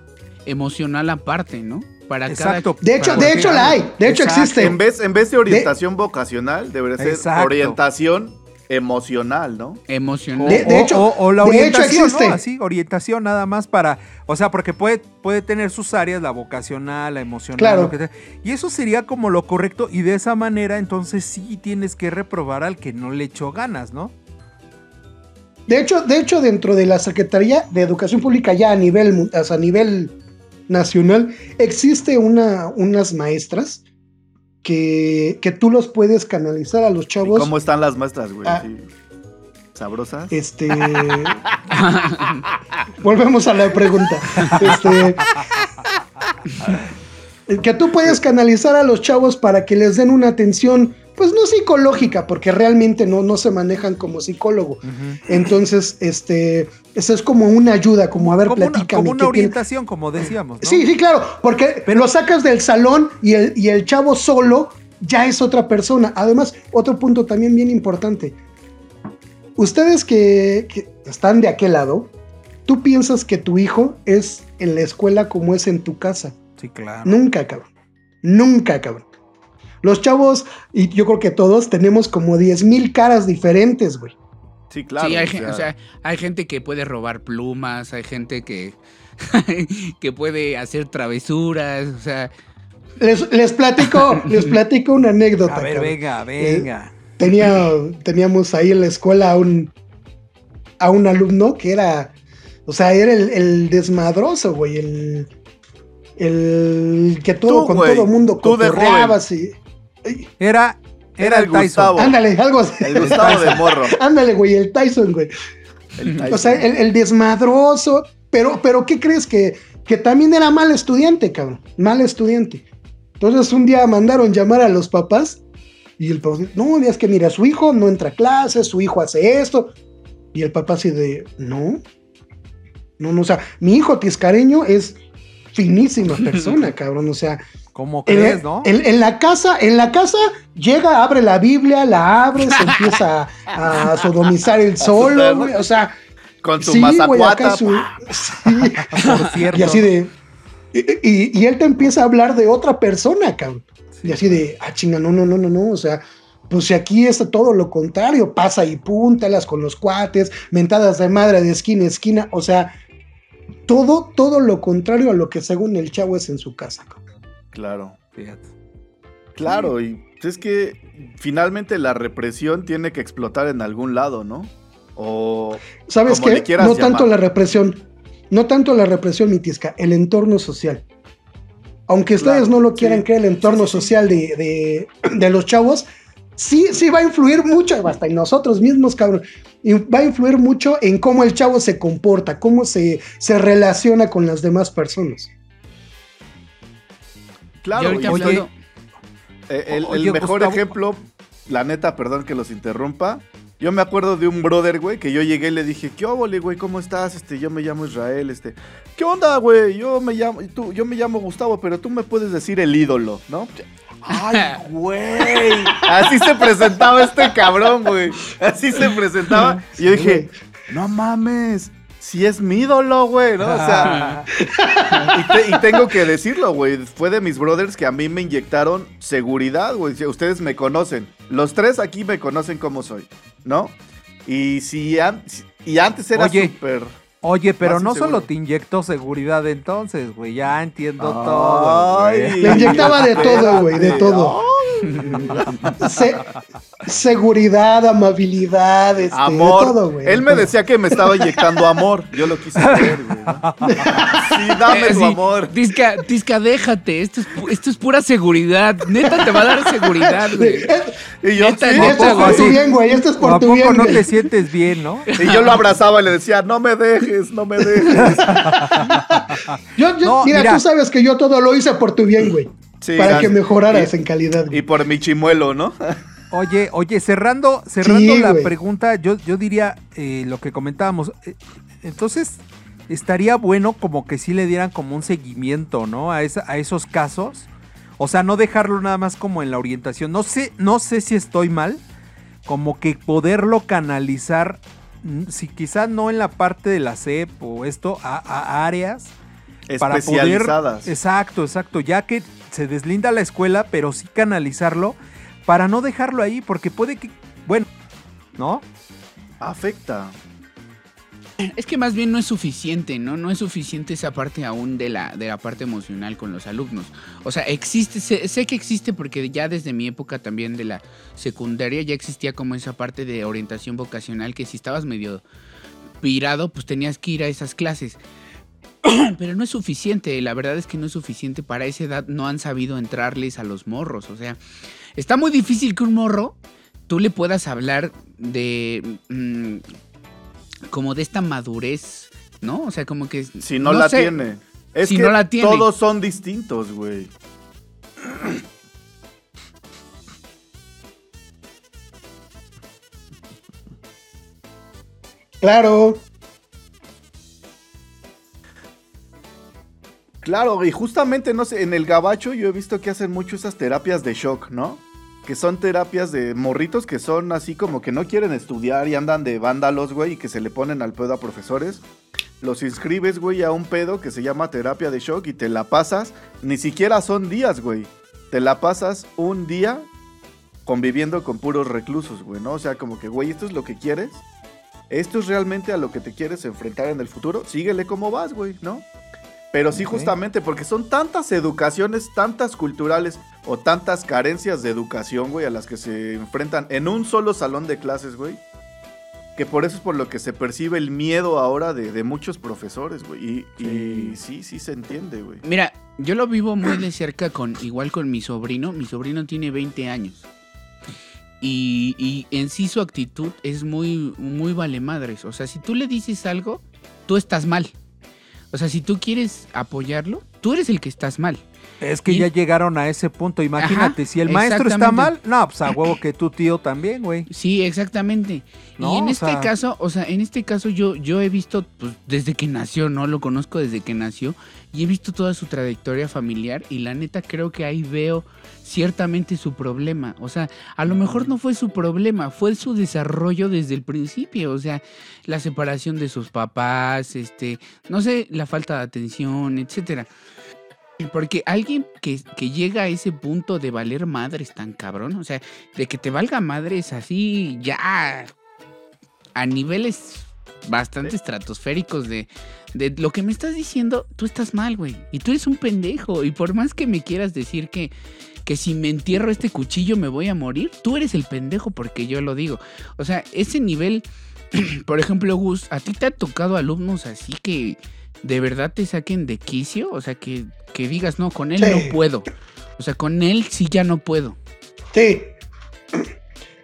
emocional aparte, ¿no? Para Exacto. De hecho, para de hecho la hay, de hecho Exacto. existe. En vez, en vez de orientación vocacional, debería ser Exacto. orientación emocional, ¿no? emocional. De- de hecho- o- o la de hecho orientación, existe. ¿no? Así, orientación nada más para, o sea, porque puede, puede tener sus áreas, la vocacional, la emocional, Claro. lo que sea. Y eso sería como lo correcto, y de esa manera, entonces sí tienes que reprobar al que no le echó ganas, ¿no? De hecho, de hecho, dentro de la Secretaría de Educación Pública ya a nivel, a nivel nacional, existe una, unas maestras que, que tú los puedes canalizar a los ¿Y chavos. ¿Cómo están las maestras, güey? Ah. Sí. ¿Sabrosas? Este. Volvemos a la pregunta. Este. Que tú puedes canalizar a los chavos para que les den una atención, pues no psicológica, porque realmente no, no se manejan como psicólogo. Entonces, este, eso es como una ayuda, como a ver, Como una, platícame. como una ¿qué tiene- orientación, como decíamos, ¿no? Sí, sí, claro, porque lo sacas del salón y el, y el chavo solo ya es otra persona. Además, otro punto también bien importante. Ustedes que, que están de aquel lado, tú piensas que tu hijo es en la escuela como es en tu casa. Sí, claro. Nunca, cabrón. Nunca, cabrón. Los chavos, y yo creo que todos, tenemos como 10 mil caras diferentes, güey. Sí, claro. sí, hay, o sea, o sea, hay gente que puede robar plumas, hay gente que, que puede hacer travesuras, o sea, Les, les platico, les platico una anécdota. A ver, cabrón. venga, venga. tenía, teníamos ahí en la escuela a un, a un alumno que era, o sea, era el, el desmadroso, güey, el, el que todo, Tú, con todo mundo tú de cotorreaba, así. Era, era, Era el el Tyson. Gustavo. Ándale, algo así. El Gustavo de Morro. Ándale, güey, el Tyson, güey. El O sea, el, el desmadroso, pero, pero ¿qué crees? Que, que también era mal estudiante, cabrón, mal estudiante. Entonces un día mandaron llamar a los papás y el papá, no, es que mira, su hijo no entra a clases, su hijo hace esto. Y el papá así de, no, no, no, o sea, mi hijo tiscareño es finísima persona, cabrón, o sea, ¿Cómo en, crees, no? en- en la casa, en la casa llega, abre la Biblia, la abre, se empieza a, a sodomizar el solo, güey, o sea, Con su sí, güey, mazacuata. acá su- sí. Por cierto. Y así de. Y, y- y él te empieza a hablar de otra persona, cabrón. Y así de, ah, chinga, no, no, no, no, no. O sea, pues si aquí está todo lo contrario, pasa y púntalas con los cuates, mentadas de madre de esquina a esquina. O sea, todo, todo lo contrario a lo que según el chavo es en su casa. Claro. Fíjate. Claro, y es que finalmente la represión tiene que explotar en algún lado, ¿no? O ¿Sabes qué? No tanto la represión, no tanto la represión, mi tisca, el entorno social. Aunque ustedes Claro, no lo quieran sí. creer, el entorno social de, de- de los chavos, sí, sí va a influir mucho, hasta en nosotros mismos, cabrón. Y va a influir mucho en cómo el chavo se comporta, cómo se, se relaciona con las demás personas. Claro, oye, Eh, el, mejor Gustavo. ejemplo, la neta, perdón que los interrumpa. Yo me acuerdo de un brother, güey, que yo llegué y le dije, ¿qué óvole, güey? ¿Cómo estás? Este, yo me llamo Israel, este. ¿Qué onda, güey? Yo me llamo, tú, yo me llamo Gustavo, pero tú me puedes decir el ídolo, ¿no? Ay, güey. Así se presentaba este cabrón, güey. Así se presentaba. Y yo dije, no mames. Si es mi ídolo, güey, ¿no? O sea, y, te- y tengo que decirlo, güey. Fue de mis brothers que a mí me inyectaron seguridad, güey. Ustedes me conocen. Los tres aquí me conocen como soy, ¿no? Y si an- y antes era súper. Oye, pero no inseguro. solo te inyectó seguridad entonces, güey. Ya entiendo todo. Le inyectaba de todo, güey, de todo. Se- seguridad, amabilidad, este, Amor. de todo, güey. Él me decía que me estaba inyectando amor. Yo lo quise creer, güey. ¿no? Sí, dame Eh, tu sí, amor. Tisca, Tisca, déjate. Esto es, esto es pura seguridad. Neta, te va a dar seguridad, güey. Y yo, Neta, sí, neta, Esto es por tu bien, güey. Esto es ¿O por ¿A tu poco bien, no güey. te sientes bien, no? Y yo lo abrazaba y le decía, no me dejes, no me dejes. Yo, yo- No, mira, mira. tú sabes que yo todo lo hice por tu bien, güey. Sí, para que mejoraras Y- en calidad. güey. Y por mi chimuelo, ¿no? Oye, oye, cerrando, cerrando Sí, la pregunta, yo, yo diría eh, lo que comentábamos. eh, entonces, estaría bueno como que sí le dieran como un seguimiento, ¿no? A, esa- a esos casos. O sea, no dejarlo nada más como en la orientación. No sé, no sé si estoy mal. Como que poderlo canalizar, mm, si quizás no en la parte de la CEP o esto, a, a áreas para poder Especializadas. exacto exacto ya que se deslinda la escuela pero sí canalizarlo para no dejarlo ahí porque puede que bueno no Afecta. Es que más bien no es suficiente, ¿no? No es suficiente esa parte aún de la, de la parte emocional con los alumnos. O sea, existe, sé, sé que existe porque ya desde mi época también de la secundaria ya existía como esa parte de orientación vocacional que si estabas medio pirado, pues tenías que ir a esas clases. Pero no es suficiente, la verdad es que no es suficiente. Para esa edad no han sabido entrarles a los morros. O sea, está muy difícil que un morro tú le puedas hablar de... mm, como de esta madurez, ¿no? O sea, como que... Si no, la sé. tiene. Es Si que no la tiene. todos son distintos, güey. Claro. Claro, y justamente, no sé, en el gabacho yo he visto que hacen mucho esas terapias de shock, ¿no? Que son terapias de morritos que son así como que no quieren estudiar y andan de vándalos, güey, y que se le ponen al pedo a profesores. Los inscribes, güey, a un pedo que se llama terapia de shock y te la pasas. Ni siquiera son días, güey. Te la pasas un día conviviendo con puros reclusos, güey, ¿no? O sea, como que, güey, esto es lo que quieres. Esto es realmente a lo que te quieres enfrentar en el futuro. Síguele como vas, güey, ¿no? Pero sí, justamente porque son tantas educaciones, tantas culturales o tantas carencias de educación, güey, a las que se enfrentan en un solo salón de clases, güey. Que por eso es por lo que se percibe el miedo ahora de, de muchos profesores, güey. Y, y sí, sí se entiende, güey. Mira, yo lo vivo muy de cerca con, igual con mi sobrino. Mi sobrino tiene 20 años. Y, y en sí su actitud es muy, muy vale madres. O sea, si tú le dices algo, tú estás mal. O sea, si tú quieres apoyarlo, tú eres el que estás mal. Es que Y- ya llegaron a ese punto imagínate Ajá, si el maestro está mal no pues a huevo que tu tío también güey Sí, exactamente. No, y en este sea- caso, o sea, en este caso yo, yo he visto, pues, desde que nació, ¿no? Lo conozco desde que nació. Y he visto toda su trayectoria familiar. Y la neta creo que ahí veo ciertamente su problema. O sea, a lo mejor no fue su problema, fue su desarrollo desde el principio. O sea, la separación de sus papás, este, no sé, la falta de atención, etcétera. Porque alguien que, que llega a ese punto de valer madres tan cabrón, o sea, de que te valga madres así ya a niveles bastante estratosféricos de, de lo que me estás diciendo, tú estás mal, güey. Y tú eres un pendejo. Y por más que me quieras decir que, que si me entierro este cuchillo me voy a morir, tú eres el pendejo porque yo lo digo. O sea, ese nivel, por ejemplo, Gus, ¿a ti te ha tocado alumnos así que de verdad te saquen de quicio? O sea, que, que digas, no, con él Sí. no puedo. O sea, con él sí ya no puedo. Sí.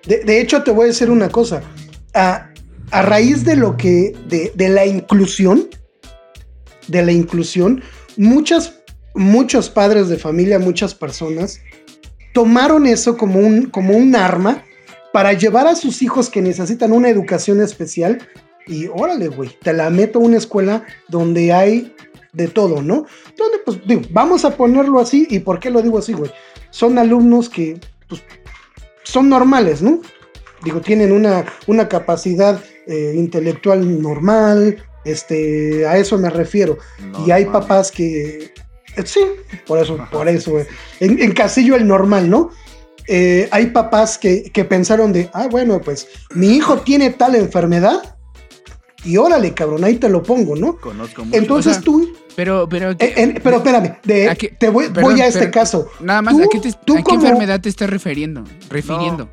De, de hecho, te voy a decir una cosa. A, a raíz de lo que, de, de la inclusión, de la inclusión, muchas, muchos padres de familia, muchas personas tomaron eso como un, como un arma para llevar a sus hijos que necesitan una educación especial y órale, güey, te la meto a una escuela donde hay de todo, ¿no? Donde, pues, digo, vamos a ponerlo así, ¿y por qué lo digo así, güey? Son alumnos que, pues, son normales, ¿no? Digo, tienen una, una capacidad eh, intelectual normal, este, a eso me refiero. Y hay papás que, eh, sí, por eso, por eso, güey. En, en casillo el normal, ¿no? Eh, hay papás que, que pensaron de, ah, bueno, pues mi hijo tiene tal enfermedad y órale, cabrón, ahí te lo pongo, ¿no? Conozco mucho. Entonces O sea, tú, Pero, pero. eh, en- pero espérame, de- ¿a qué- te voy, perdón, voy a este pero- caso. Nada más, Tú- ¿a qué, te- tú a qué como- enfermedad te estás refiriendo? Refiriendo.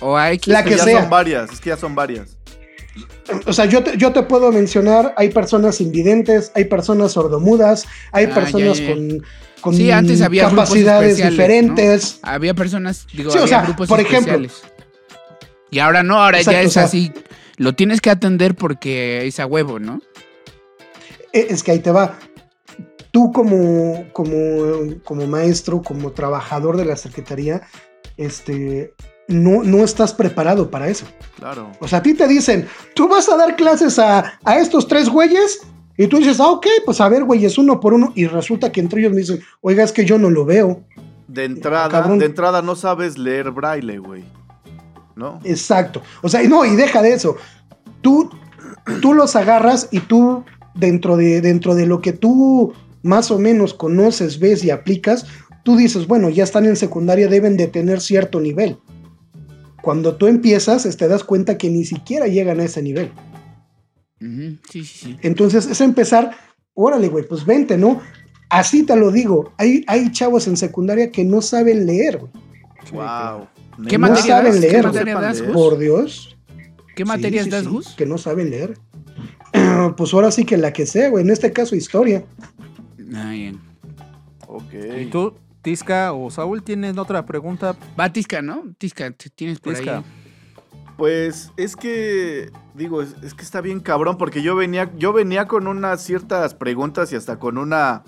O a X. La Es que ya sea. son varias, es que ya son varias. O sea, yo te, yo te puedo mencionar, hay personas invidentes, hay personas sordomudas, hay Ah, personas ya, ya. con, con Sí, antes había capacidades diferentes. ¿no? Había personas, digo, Sí, o sea, grupos por ejemplo. especiales. Y ahora no, ahora ya es o sea- así. Lo tienes que atender porque es a huevo, ¿no? Eh, Es que ahí te va. Tú como, como, como maestro, como trabajador de la secretaría, este, no, no estás preparado para eso. Claro. O sea, a ti te dicen, tú vas a dar clases a, a estos tres güeyes, y tú dices, ah, ok, pues a ver, güeyes, uno por uno, y resulta que entre ellos me dicen, oiga, es que yo no lo veo. De entrada, Cabrón. de entrada no sabes leer braille, güey. ¿No? Exacto. O sea, y no, y deja de eso. Tú, tú los agarras y tú, dentro de, dentro de lo que tú más o menos conoces, ves y aplicas, tú dices, bueno, ya están en secundaria, deben de tener cierto nivel. Cuando tú empiezas, te das cuenta que ni siquiera llegan a ese nivel. Sí, sí, sí. Entonces es empezar, órale, güey, pues vente, ¿no? Así te lo digo, hay, hay chavos en secundaria que no saben leer, güey. Wow. ¿Qué No materia saben das? ¿Qué leer. materia das, leer. Gus? Por Dios. ¿Qué materias sí, das, sí, Gus? Que no saben leer. pues ahora sí que la que sea, güey. En este caso, historia. Ah, bien. Ok. ¿Y tú, Tisca o Saúl, tienen otra pregunta? Va Tisca, ¿no? Tisca, tienes por Tisca. ahí. Pues es que, digo, es, es que está bien cabrón porque yo venía, yo venía con unas ciertas preguntas y hasta con una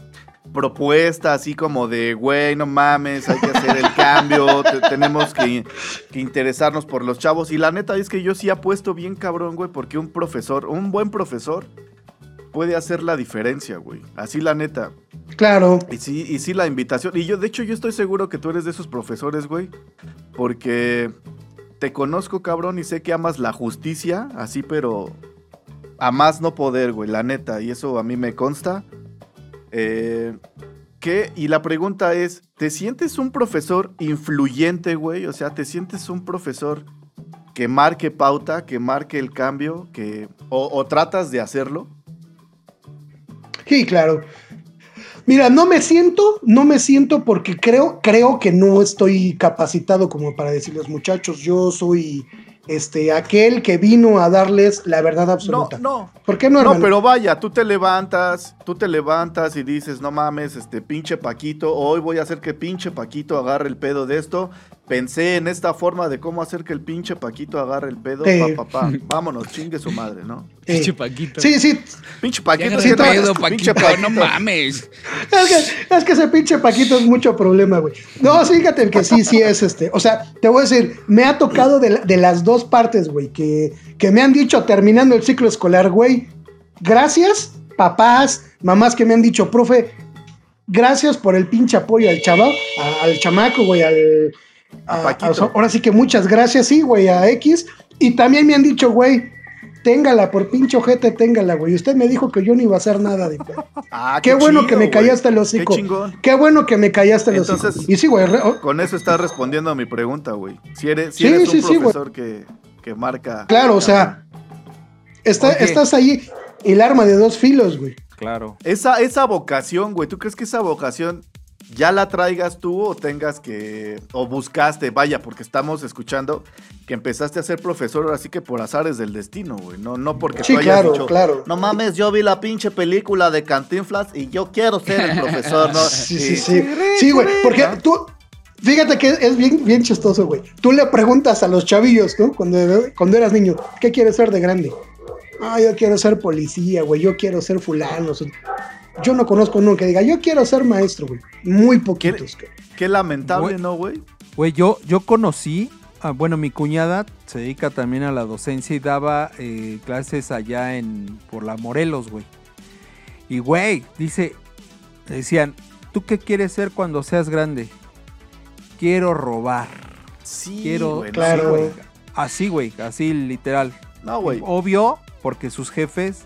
propuesta así como de, güey, no mames, hay que hacer el cambio, te- tenemos que, que interesarnos por los chavos. Y la neta es que yo sí apuesto bien cabrón, güey, porque un profesor, un buen profesor puede hacer la diferencia, güey. Así la neta. Claro. Y sí, y sí la invitación. Y yo, de hecho, yo estoy seguro que tú eres de esos profesores, güey. Porque te conozco, cabrón, y sé que amas la justicia, así, pero a más no poder, güey, la neta. Y eso a mí me consta. Eh, ¿Qué? Y la pregunta es, ¿te sientes un profesor influyente, güey? O sea, ¿te sientes un profesor que marque pauta, que marque el cambio, que o, o tratas de hacerlo? Sí, claro. Mira, no me siento, no me siento porque creo, creo que no estoy capacitado como para decirles, muchachos, yo soy este aquel que vino a darles la verdad No, absoluta. no, ¿Por qué no, No, pero vaya, tú te levantas, tú te levantas y dices, no mames, este pinche Paquito, hoy voy a hacer que pinche Paquito agarre el pedo de esto. Pensé en esta forma de cómo hacer que el pinche Paquito agarre el pedo, Sí. pa, pa, pa. Vámonos, chingue su madre, ¿no? Eh, Pinche Paquito. sí, sí. Pinche Paquito, que no- pedo, pinche Paquito, no mames. Es que, es que ese pinche Paquito es mucho problema, güey. No, fíjate que sí, sí es este. O sea, te voy a decir, me ha tocado de, la- de las dos partes, güey, que, que me han dicho terminando el ciclo escolar, güey. Gracias, papás, mamás que me han dicho, profe, gracias por el pinche apoyo al chaval, al chamaco, güey, al. A a- ahora sí que muchas gracias, sí, güey, a X. Y también me han dicho, güey, téngala por pinche ojete, téngala, güey. Usted me dijo que yo no iba a hacer nada de Ah, Qué, bueno chido, que me callaste el hocico. Qué. Qué bueno que me callaste Entonces- hijos. Y sí, güey. oh, Con eso estás respondiendo a mi pregunta, güey. Si eres, si Sí, eres sí, un sí, profesor que, que marca. claro, o sea, está- estás ahí el arma de dos filos, güey. Claro. Esa, esa vocación, güey, ¿tú crees que esa vocación ya la traigas tú o tengas que, o buscaste, vaya, porque estamos escuchando que empezaste a ser profesor, así que por azares del destino, güey, no, no porque Sí, tú hayas claro, dicho, claro. no mames, yo vi la pinche película de Cantinflas y yo quiero ser el profesor, ¿no? Sí, sí, sí. Sí, güey, porque ¿no? tú, fíjate que es bien, bien chistoso, güey. Tú le preguntas a los chavillos, ¿no? Cuando, cuando eras niño, ¿qué quieres ser de grande? Ah, yo quiero ser policía, güey, yo quiero ser fulano. yo no conozco uno que diga, yo quiero ser maestro, güey. Muy poquitos. cabrón. Qué lamentable, Güey. ¿no, güey? Güey, yo, yo conocí, ah, bueno, mi cuñada se dedica también a la docencia y daba eh, clases allá en por la Morelos, güey. Y güey, dice, decían, ¿tú qué quieres ser cuando seas grande? Quiero robar. Sí, Quiero, güey, no, claro. sí, güey. Así, güey, así literal. No, güey. Obvio, porque sus jefes,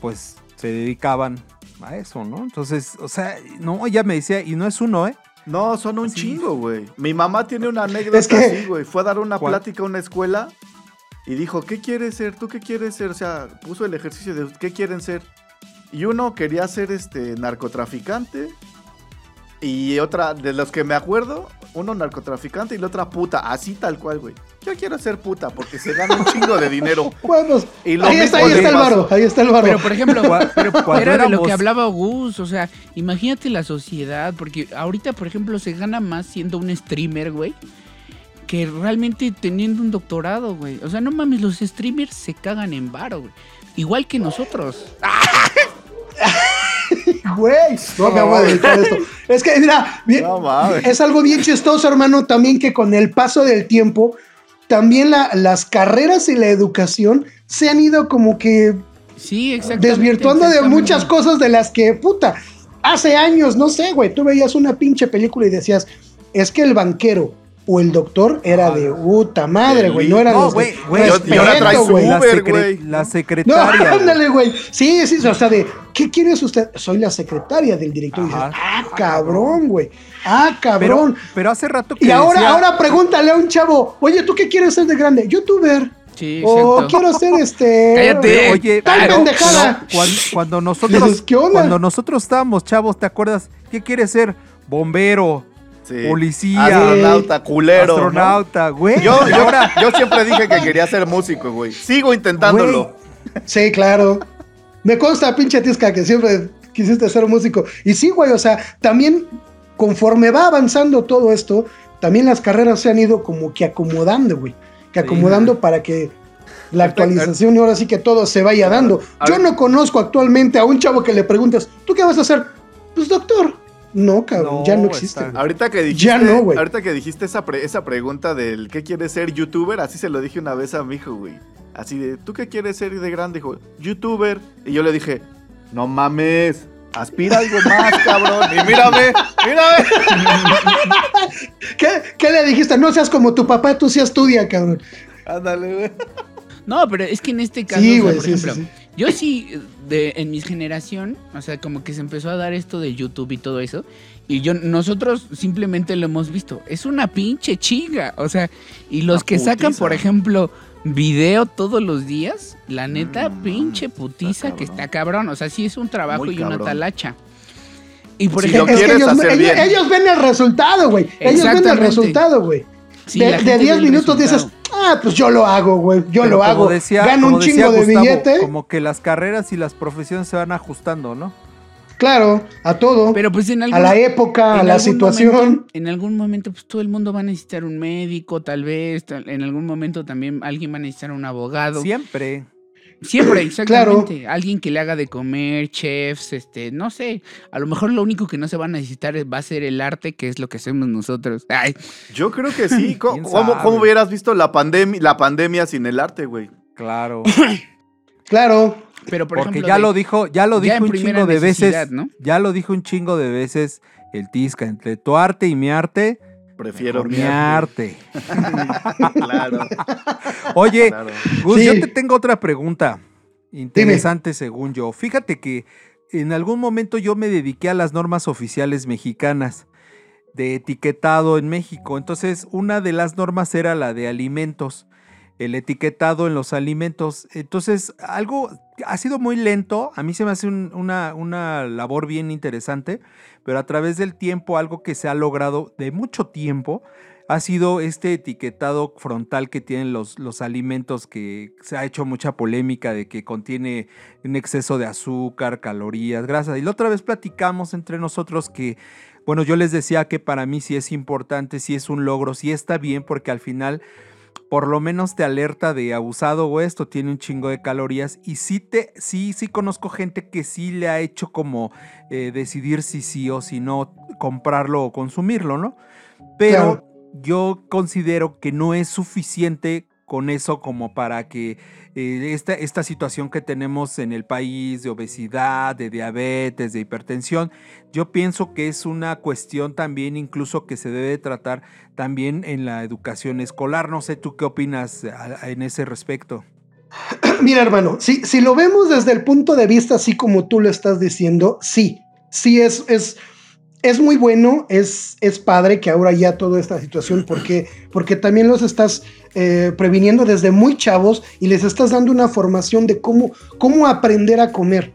pues, se dedicaban a eso, ¿no? Entonces, o sea, no, ella me decía, y no es uno, ¿eh? No, son un chingo, güey. Mi mamá tiene una anécdota Es que- así, güey. Fue a dar una ¿Cuál? plática a una escuela y dijo, ¿qué quieres ser? ¿Tú qué quieres ser? O sea, puso el ejercicio de ¿qué quieren ser? Y uno quería ser este narcotraficante y otra, de los que me acuerdo, uno narcotraficante y la otra puta, así tal cual, güey. Yo quiero ser puta porque se gana un chingo de dinero. Bueno, Y lo ahí está, ahí mismo está el varo, ahí está el varo. Pero por ejemplo, pero cuando era de lo que hablaba Gus, o sea, imagínate la sociedad, porque ahorita, por ejemplo, se gana más siendo un streamer, güey, que realmente teniendo un doctorado, güey. O sea, no mames, los streamers se cagan en varo, güey. Igual que nosotros. Güey, no me voy a dedicar a esto. Es que, mira, bien- No mames. es algo bien chistoso, hermano, también que con el paso del tiempo, también la- las carreras y la educación se han ido como que Sí, exactamente. desvirtuando de muchas cosas de las que, puta, hace años, no sé, güey, tú veías una pinche película y decías, es que el banquero o el doctor era de puta madre, güey, no eran No, güey, güey. Y respeto, ahora trae su güey. la, Uber, secre- güey. la No, secretaria. güey. ándale, güey. Sí, sí, o sea, de, ¿qué quieres usted? Soy la secretaria del director. Y dices, Ajá. ah, cabrón, güey. Ah, cabrón. pero hace rato que y ahora, decía- ahora pregúntale a un chavo, oye, ¿tú qué quieres ser de grande? ¿Youtuber? Sí, O exacto. quiero ser este. Cállate. Oye, Tal pero- pendejada. cuando, cuando nosotros ¿qué onda? cuando nosotros estábamos chavos, ¿te acuerdas? ¿Qué quieres ser? Bombero, Sí. policía, Astronauta, culero. astronauta, güey. Yo, siempre dije que quería ser músico, güey. Sigo intentándolo. Sí, claro. Me consta, pinche tisca, que siempre quisiste ser músico. Y sí, güey, o sea, también conforme va avanzando todo esto, también las carreras se han ido como que acomodando, güey. Que acomodando para que la actualización y ahora sí que todo se vaya dando. Yo no conozco actualmente a un chavo que le preguntes, ¿tú qué vas a hacer? Pues doctor. No, cabrón, No, ya no existe. está-. Ahorita que dijiste, Ya no, güey. ahorita que dijiste esa, pre- esa pregunta del ¿qué quieres ser youtuber? Así se lo dije una vez a mi hijo, güey. Así de, ¿tú qué quieres ser de grande, hijo? Youtuber. Y yo le dije, no mames, aspira algo más, cabrón. Y mírame, mírame. ¿Qué, qué le dijiste? No seas como tu papá, tú sí estudia, cabrón. Ándale, güey. No, pero es que en este caso, Sí, o sea, güey, por sí, sí, ejemplo, sí. Yo sí, de, en mi generación, o sea, como que se empezó a dar esto de YouTube y todo eso, y yo, nosotros simplemente lo hemos visto. Es una pinche chinga, o sea, y los que sacan, por ejemplo, video todos los días, la neta, Mm, pinche putiza que está cabrón, o sea, sí es un trabajo Muy y una talacha. Y por Si ejemplo, lo Es que ellos, hacer ellos- bien. ellos ven el resultado, güey. Ellos ven el resultado, güey. sí, de, de ve 10 el minutos dices, resultado. Ah, pues yo lo hago, güey. Yo pero lo como hago. decía- Gano como un decía chingo de Gustavo, billete. Como que las carreras y las profesiones se van ajustando, ¿no? Claro, a todo. Pero pues en algún, a la época, a en la algún situación. momento- en algún momento, pues todo el mundo va a necesitar un médico, tal vez. tal- en algún momento también alguien va a necesitar un abogado. Siempre. Siempre, exactamente. Alguien que le haga de comer, chefs, este, no sé. A lo mejor lo único que no se va a necesitar es- va a ser el arte, que es lo que hacemos nosotros. Ay, Yo creo que sí. Co- ¿Quién ¿Cómo, cómo hubieras visto la, pandemia la pandemia sin el arte, güey? Claro. Claro. pero por Porque ejemplo. ya de- lo dijo, ya lo dijo un chingo de veces. ¿no? Ya lo dijo un chingo de veces el Tisca. Entre tu arte y mi arte, Prefiero mi arte. claro. Oye, claro. Gus, Sí. yo te tengo otra pregunta. Interesante según yo. Fíjate que en algún momento yo me dediqué a las normas oficiales mexicanas de etiquetado en México. Entonces, una de las normas era la de alimentos, el etiquetado en los alimentos. Entonces, algo ha sido muy lento. A mí se me hace un- una, una labor bien interesante, pero a través del tiempo, algo que se ha logrado de mucho tiempo ha sido este etiquetado frontal que tienen los, los alimentos que se ha hecho mucha polémica de que contiene un exceso de azúcar, calorías, grasas. Y la otra vez platicamos entre nosotros que, bueno, yo les decía que para mí sí es importante, sí es un logro, sí está bien, porque al final por lo menos te alerta de abusado o esto tiene un chingo de calorías y sí te sí sí conozco gente que sí le ha hecho como eh, decidir si sí o si no comprarlo o consumirlo, ¿no? Pero Claro. yo considero que no es suficiente con eso como para que eh, esta, esta situación que tenemos en el país de obesidad, de diabetes, de hipertensión, yo pienso que es una cuestión también incluso que se debe tratar también en la educación escolar. No sé tú qué opinas en ese respecto. Mira, hermano, si, si lo vemos desde el punto de vista así como tú lo estás diciendo, sí, sí es, es, es muy bueno, es, es padre que ahora ya toda esta situación, porque, porque también los estás eh, previniendo desde muy chavos y les estás dando una formación de cómo, cómo aprender a comer.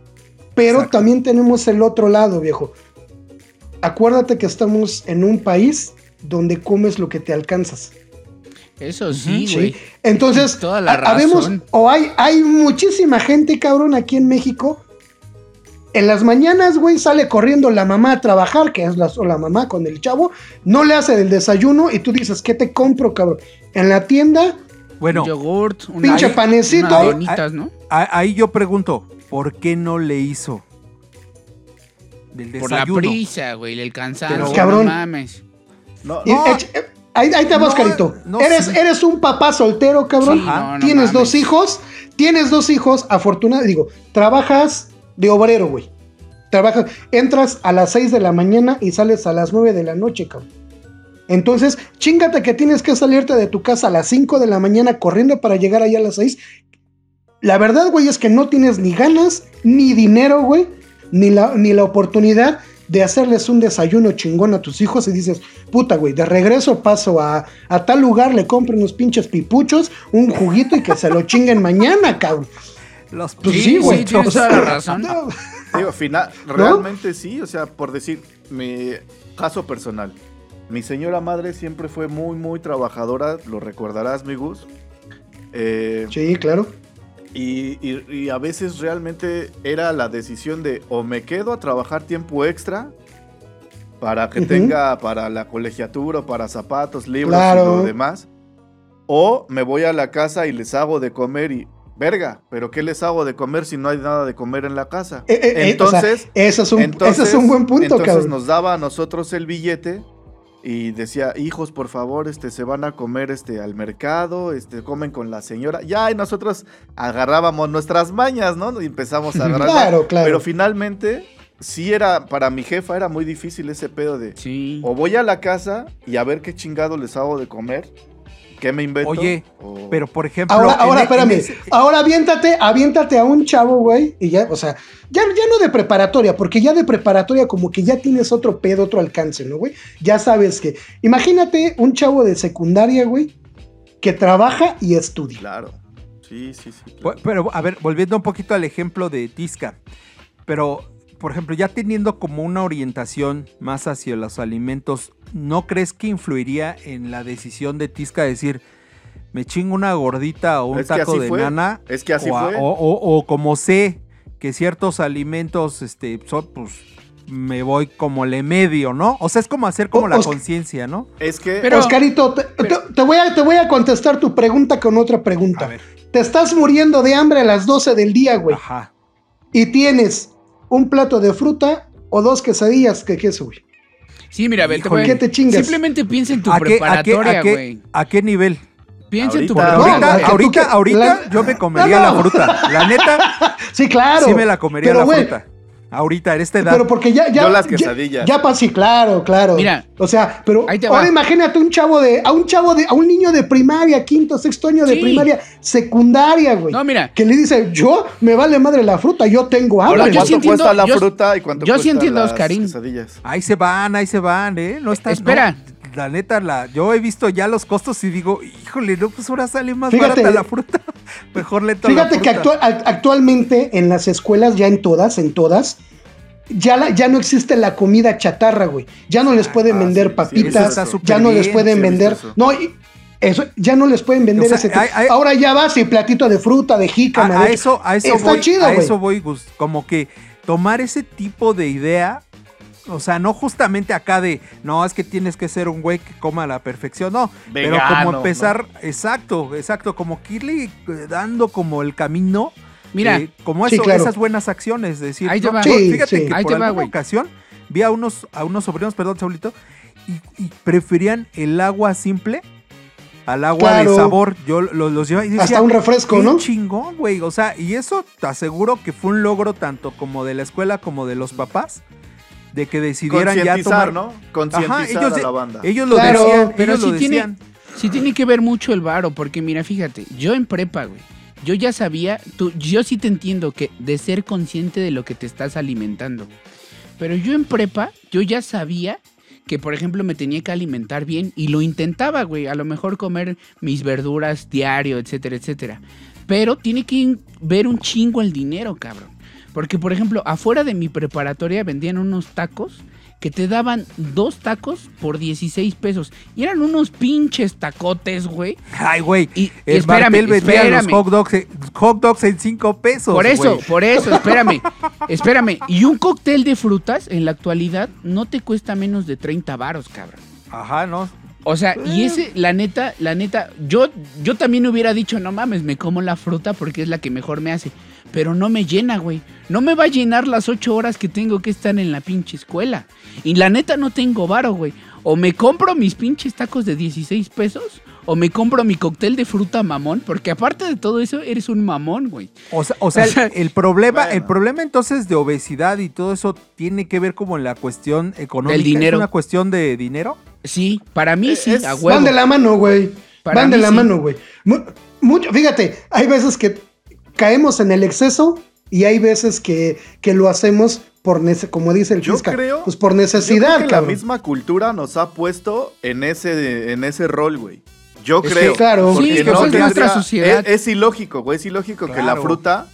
Pero Exacto. también tenemos el otro lado, viejo. Acuérdate que estamos en un país donde comes lo que te alcanzas. Eso sí, Sí. güey. Entonces, Toda la habemos- razón. o hay, hay muchísima gente, cabrón, aquí en México. En las mañanas, güey, sale corriendo la mamá a trabajar, que es la, la mamá con el chavo, no le hace el desayuno y tú dices, ¿qué te compro, cabrón? En la tienda, Bueno, un yogurt, una- Pinche panecito. donitas, ¿no? ahí yo pregunto, ¿por qué no le hizo? Del Por la prisa, güey, el cansancio. Pero- Cabrón. No mames. No, eh, ahí, ahí te vas, No, Carito. no, eres, sí. eres un papá soltero, cabrón. Sí, no, no tienes mames. dos hijos, tienes dos hijos, afortunadamente, digo, trabajas de obrero, güey. Trabajas, entras a las 6 de la mañana y sales a las 9 de la noche, cabrón. Entonces, chingate que tienes que salirte de tu casa a las 5 de la mañana corriendo para llegar allá a las 6. La verdad, güey, es que no tienes ni ganas, ni dinero, güey, ni la, ni la oportunidad de hacerles un desayuno chingón a tus hijos y dices, puta, güey, de regreso paso a, a tal lugar, le compro unos pinches pipuchos, un juguito y que se lo chinguen mañana, cabrón. Los Pues Sí, sí, güey. sí, tienes o sea, toda la razón. no, Digo, final, realmente sí, o sea, por decir, mi caso personal. Mi señora madre siempre fue muy, muy trabajadora, lo recordarás, mi Gus. Eh, Sí, claro. y, y- y a veces realmente era la decisión de o me quedo a trabajar tiempo extra para que tenga para la colegiatura, para zapatos, libros Claro. y lo demás. O me voy a la casa y les hago de comer y, verga, pero ¿qué les hago de comer si no hay nada de comer en la casa? Eh, eh, eh, o sea, entonces, ese, es un, entonces, ese es un buen punto, entonces cabrón. nos daba a nosotros el billete y decía, hijos, por favor, este, se van a comer este, al mercado, este, comen con la señora. Ya, y nosotros agarrábamos nuestras mañas, ¿no? Y empezamos a agarrar. Claro, claro. Pero finalmente, sí era, para mi jefa era muy difícil ese pedo de, Sí. o voy a la casa y a ver qué chingado les hago de comer, qué me invento. Oye, o- Pero por ejemplo. Ahora, ahora, e- espérame. ese- Ahora aviéntate, aviéntate a un chavo, güey. Y ya, o sea, ya, ya no de preparatoria, porque ya de preparatoria como que ya tienes otro pedo, otro alcance, ¿no, güey? Ya sabes que. Imagínate un chavo de secundaria, güey, que trabaja y estudia. Claro. Sí, sí, sí. Claro. Pero, a ver, volviendo un poquito al ejemplo de Tisca. Pero, por ejemplo, ya teniendo como una orientación más hacia los alimentos, ¿no crees que influiría en la decisión de Tisca decir, me chingo una gordita o un Es taco de fue. nana? Es que así o, fue. o- o- o como sé que ciertos alimentos, este, son, pues, me voy como le medio, ¿no? O sea, es como hacer como O- la conciencia, ¿no? Es que... Pero- Oscarito, te, te- te voy a, te voy a contestar tu pregunta con otra pregunta. A ver. Te estás muriendo de hambre a las 12 del día, güey. Ajá. Y tienes un plato de fruta o dos quesadillas que queso, güey. Sí, mira, Abel, a- ¿qué te chingas? Simplemente piensa en tu ¿A qué, a, qué, preparatoria, a, qué, güey. ¿A qué nivel? Piensa en tu Ahorita- No, Ahorita, ahorita, que- ahorita la- yo me comería No, no. la fruta. La neta, Sí, claro. sí me la comería Pero, la fruta. Ahorita, en esta edad. Pero porque ya, ya. Yo las ya- quesadillas. Ya, pa- sí, claro, claro. Mira, O sea, pero ahí te ahora va. imagínate un chavo de, a un chavo de, a un niño de primaria, quinto, sexto año de Sí. primaria, secundaria, güey. No, mira. Que le dice, yo me vale madre la fruta, yo tengo hambre. Ahora, ¿Cuánto sí entiendo- cuesta la yo- fruta y cuánto yo sí cuesta entiendo a las Oscarín. quesadillas? Ahí se van, ahí se van, ¿eh? No está. Espera. no, la neta, la, yo he visto ya los costos y digo, híjole, no, pues ahora sale más Fíjate. barata la fruta. Mejor le tomo la Fíjate que actual- actualmente en las escuelas, ya en todas, en todas, ya, la- ya no existe la comida chatarra, güey. Ya no les pueden ah, vender sí, papitas, ya no les pueden vender. No, y- eso, ya no les pueden vender O sea, ese tipo. hay- hay- Ahora ya vas y platito de fruta, de jícama. a, eso, a eso Está voy, chido, a eso voy, Gus. Como que tomar ese tipo de idea o sea, no justamente acá de, no, es que tienes que ser un güey que coma a la perfección, no. pero como empezar, exacto, exacto, como que irle eh, dando como el camino. Mira, eh, como Sí, eso, claro. esas buenas acciones, decir, Ahí no, va. Sí, fíjate sí. que Ahí por va, alguna ocasión vi a unos, a unos sobrinos, perdón, Saulito, y, y preferían el agua simple al agua Claro. de sabor. Yo lo- los llevaba y decía, Hasta un refresco, "Qué ¿no? chingón, güey. O sea, y eso te aseguro que fue un logro tanto como de la escuela como de los papás, de que decidieran ya tomar. ¿no? Concientizar Ajá, ellos, a la banda. ellos lo Claro, decían, pero ellos sí lo tiene- decían. Sí tiene que ver mucho el varo, porque mira, fíjate, yo en prepa, güey, yo ya sabía, tú, yo sí te entiendo que de ser consciente de lo que te estás alimentando. Pero yo en prepa, yo ya sabía que, por ejemplo, me tenía que alimentar bien y lo intentaba, güey, a lo mejor comer mis verduras diario, etcétera, etcétera. Pero tiene que ver un chingo el dinero, cabrón. Porque, por ejemplo, afuera de mi preparatoria vendían unos tacos que te daban dos tacos por 16 pesos. Y eran unos pinches tacotes, güey. Ay, güey. Y- el espérame, espérame. los hot dogs, en- hot dogs en 5 pesos. Por eso, güey. por eso, espérame. espérame. Y un cóctel de frutas en la actualidad no te cuesta menos de 30 varos, cabrón. Ajá, no. O sea, y ese, la neta, la neta, yo, yo también hubiera dicho, no mames, me como la fruta porque es la que mejor me hace. Pero no me llena, güey. No me va a llenar las ocho horas que tengo que estar en la pinche escuela. Y la neta no tengo varo, güey. O me compro mis pinches tacos de 16 pesos, o me compro mi cóctel de fruta mamón, porque aparte de todo eso, eres un mamón, güey. O sea, o sea, O sea, el, el problema, el problema entonces de obesidad y todo eso tiene que ver como en la cuestión económica. Del dinero. ¿Es una cuestión de dinero? Sí, para mí sí, Es- a Van de la mano, güey. Para Van de la sí. mano, güey. Mu- Mucho, fíjate, hay veces que caemos en el exceso y hay veces que, que lo hacemos por como dice el Yo Fisca, creo- pues por Yo creo necesidad, que la misma cultura nos ha puesto en ese, en ese rol, güey. Yo Es creo. que, claro. porque Sí, pues es nuestra sociedad. Es, es ilógico, güey. Es ilógico que la fruta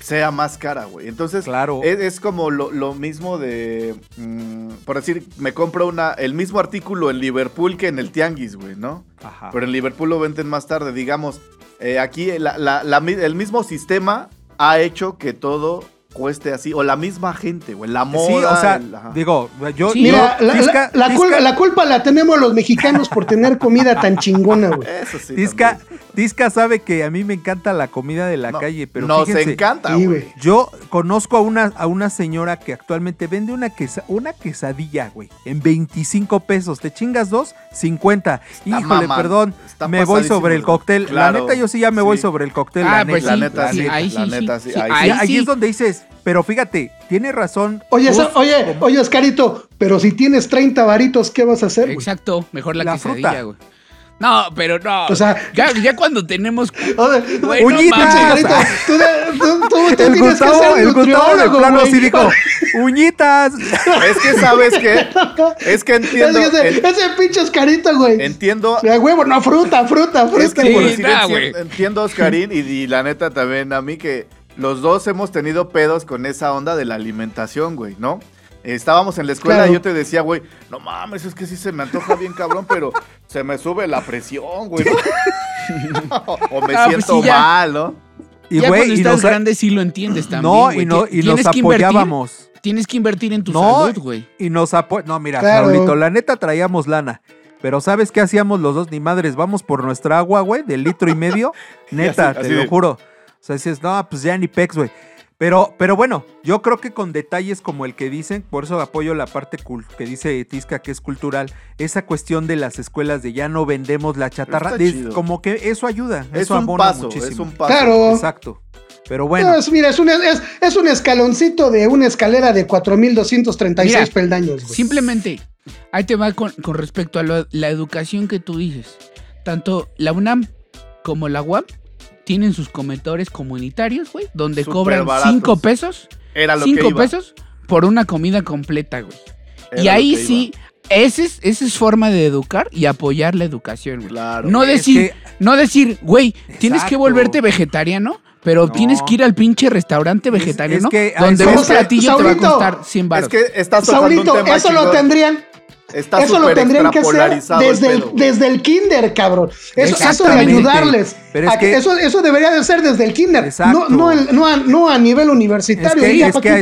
sea más cara, güey. Entonces, Claro. es, es como lo, lo mismo de. mm, por decir, me compro una, el mismo artículo en Liverpool que en el Tianguis, güey, ¿no? Ajá. Pero en Liverpool lo venden más tarde. Digamos, eh, aquí la- la- la mi- el mismo sistema ha hecho que todo cueste así. O la misma gente, güey. La moda. sí, o sea, el- digo, yo... Sí. Mira, yo- la, Tisca- la- la Tisca- cul- la culpa la tenemos los mexicanos por tener comida tan chingona, güey. Eso sí. Tisca, también. Tisca sabe que a mí me encanta la comida de la No, calle, pero Nos fíjense, encanta, Sí, güey. Yo conozco a una, a una señora que actualmente vende una, quesa- una quesadilla, güey, en 25 pesos. ¿Te chingas dos? 50. Híjole, perdón, me voy sobre el cóctel. Claro, la neta, yo sí ya me voy sobre el cóctel. Ah, la pues neta. sí, la neta, sí, ahí la sí, neta, sí, ahí es donde dices, pero fíjate, tiene razón. Oye, Uf, oye, oye, Oscarito, pero si tienes 30 varitos, ¿qué vas a hacer? Exacto, mejor la, La quesadilla, fruta. güey. No, pero no. O sea- ya, ya cuando tenemos. Mames. Oscarito, tú, de- tú- tú- tú El tienes que ser el Gustavo de plano güey. sí dijo, uñitas. Es que, ¿sabes qué? Es que entiendo. Es que ese, en- ese pinche Oscarito, güey. entiendo. A huevo, no, fruta, fruta, fruta. Es que Sí, por decir, nah, enti- güey. entiendo, Oscarín, y, y la neta también a mí que los dos hemos tenido pedos con esa onda de la alimentación, güey, ¿no? Estábamos en la escuela Claro. y yo te decía, güey, no mames, es que sí se me antoja bien cabrón, pero se me sube la presión, güey. o me Ah, pues siento sí, mal, ¿no? Y ya güey, cuando y nos, grande sí lo entiendes también. no, güey. y, no, y nos tienes que invertir- apoyábamos. Tienes que invertir en tu No, salud, güey. Y nos apo No, mira, Claro. Saulito, la neta traíamos lana. Pero ¿sabes qué hacíamos los dos? Ni madres, vamos por nuestra agua, güey, de litro y medio. Neta, así- te así lo de- juro. O sea, dices, no, pues ya ni pex, güey. Pero, pero bueno, yo creo que con detalles como el que dicen, por eso apoyo la parte cul- que dice Tisca que es cultural, esa cuestión de las escuelas de ya no vendemos la chatarra, de- como que eso ayuda, Es eso un abona paso, muchísimo. es un paso. Claro. Exacto. Pero bueno, No, es- mira, es un, es, es un escaloncito de una escalera de 4.236 Mira, peldaños. Simplemente, ahí te va con, con respecto a lo- la educación que tú dices. Tanto la UNAM como la UAM tienen sus comedores comunitarios, güey, donde cobran baratos. 5 pesos, Era lo que 5 iba. pesos por una comida completa, güey. Era y ahí que sí, esa es, esa es forma de educar y apoyar la educación, güey. Claro. No es decir, que- no decir, güey, tienes que volverte vegetariano, pero No. tienes que ir al pinche restaurante vegetariano es que a donde un platillo te va a costar 100 Es baros. que estás un tema eso lo tendrían, Está eso lo tendrían que hacer el desde el, desde el kinder, cabrón. Eso, eso de ayudarles. Pero es a- que- eso, eso debería de ser desde el kinder. Exacto. No, no, el- no a, no a nivel Es universitario. que, ya, es ¿pa' que qué a,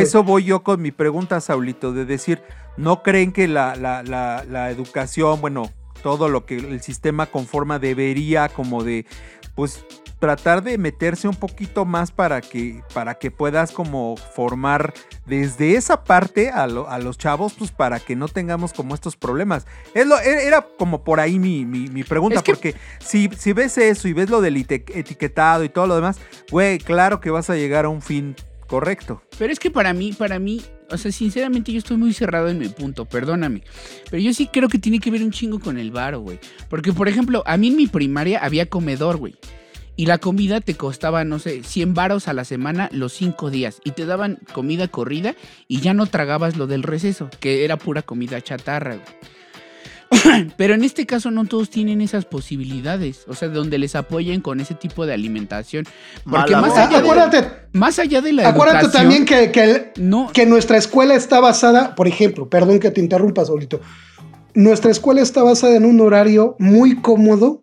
eso, a voy yo con mi pregunta, Saulito, de decir, ¿no creen que la, la, la, la educación, bueno, todo lo que el sistema conforma debería como de, pues, tratar de meterse un poquito más para que, para que puedas como formar desde esa parte a, lo- a los chavos, pues para que no tengamos como estos problemas. Es lo, e- era como por ahí mi, mi- mi pregunta, Es que- porque si, si ves eso y ves lo del etiquetado y todo lo demás, güey, claro que vas a llegar a un fin correcto. Pero es que para mí, para mí, o sea, sinceramente yo estoy muy cerrado en mi punto, perdóname. Pero yo sí creo que tiene que ver un chingo con el varo, güey. Porque, por ejemplo, a mí en mi primaria había comedor, güey. Y la comida te costaba, no sé, 100 varos a la semana los 5 días. Y te daban comida corrida y ya no tragabas lo del receso, que era pura comida chatarra, güey. Pero en este caso no todos tienen esas posibilidades, o sea, donde les apoyen con ese tipo de alimentación. Porque Mala más allá, de, acuérdate, más allá de la acuérdate educación, también que, que el- no, que nuestra escuela está basada, por ejemplo, perdón que te interrumpa, Saulito. Nuestra escuela está basada en un horario muy cómodo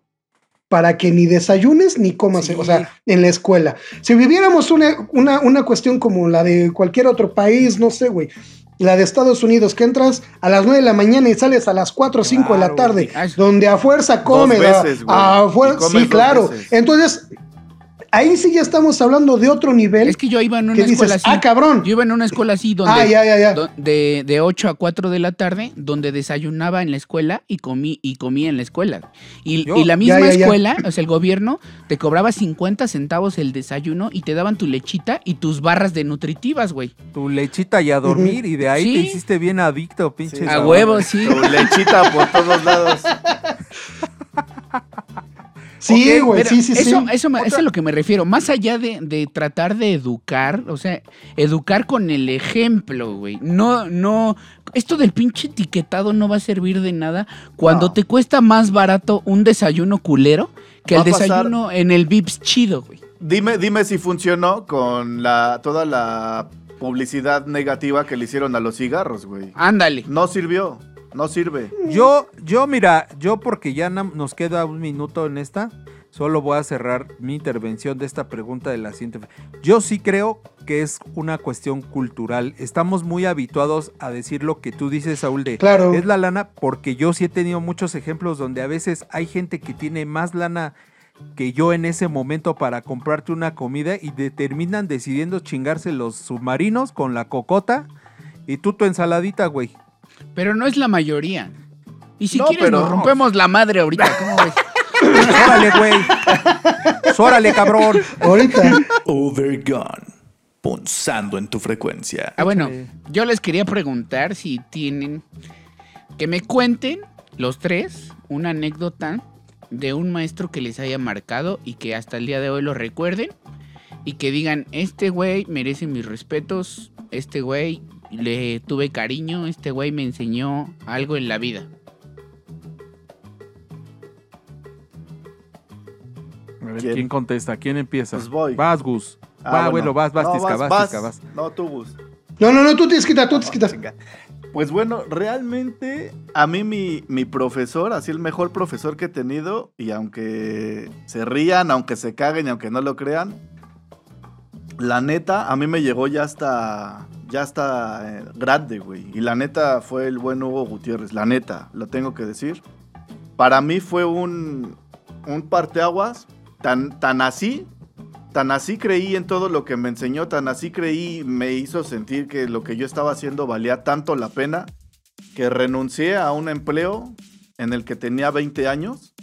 para que ni desayunes ni comas, Sí. o sea, en la escuela. Si viviéramos una, una, una cuestión como la de cualquier otro país, no sé, güey, la de Estados Unidos, que entras a las 9 de la mañana y sales a las 4 o 5 de la tarde, donde a fuerza come, a fuer- Y comes sí, claro. veces. Entonces, ahí sí ya estamos hablando de otro nivel. Es que yo iba en una escuela dices, así. ah, cabrón. Yo iba en una escuela así donde Ah, ya, ya, ya. de, de 8 a 4 de la tarde, donde desayunaba en la escuela y comí y comía en la escuela. Y, la misma Ya, ya, ya. escuela, o sea, el gobierno te cobraba 50 centavos el desayuno y te daban tu lechita y tus barras de nutritivas, güey. Tu lechita y a dormir y de ahí Sí. te hiciste bien adicto, pinche. Sí, A huevo, sí. Tu lechita por todos lados. Sí, güey, sí, sí, eso, sí. Eso, me- eso es a lo que me refiero. Más allá de, de tratar de educar, o sea, educar con el ejemplo, güey. No, no. Esto del pinche etiquetado no va a servir de nada cuando No. te cuesta más barato un desayuno culero que Va el pasar- desayuno en el Vips chido, güey. Dime, dime si funcionó con la toda la publicidad negativa que le hicieron a los cigarros, güey. Ándale. No sirvió, no sirve. Yo, yo, mira, yo porque ya nos queda un minuto en esta, solo voy a cerrar mi intervención de esta pregunta de la siguiente. Yo sí creo que es una cuestión cultural. Estamos muy habituados a decir lo que tú dices, Saúl, de Claro. es la lana, porque yo sí he tenido muchos ejemplos donde a veces hay gente que tiene más lana que yo en ese momento para comprarte una comida y determinan decidiendo chingarse los submarinos con la cocota y tú tu ensaladita, güey. Pero no es la mayoría. Y si No, quieres pero- nos rompemos la madre ahorita, ¿cómo ves? Órale, güey. Órale, cabrón. Ahorita. Overgone. Punzando en tu frecuencia. Ah, bueno, yo les quería preguntar si tienen que me cuenten los tres una anécdota de un maestro que les haya marcado y que hasta el día de hoy lo recuerden y que digan, este güey merece mis respetos, este güey le tuve cariño, este güey me enseñó algo en la vida. A ver, ¿Quién? ¿quién, contesta? ¿Quién empieza? Pues voy. Vas, Gus. Ah, Va, bueno, vas, vas, No, Tisca, vas, Tisca, vas. No, tú, Gus. No, no, no, tú tienes que quitar, tú tienes que quitar. Chinga. Pues bueno, realmente a mí mi, mi profesor, así el mejor profesor que he tenido, y aunque se rían, aunque se caguen y aunque no lo crean, la neta, a mí me llegó ya hasta, ya hasta eh, grande, güey. Y la neta fue el buen Hugo Gutiérrez, la neta, lo tengo que decir. Para mí fue un, un parteaguas tan, tan así tan así creí en todo lo que me enseñó, tan así creí, me hizo sentir que lo que yo estaba haciendo valía tanto la pena, que renuncié a un empleo en el que tenía 20 años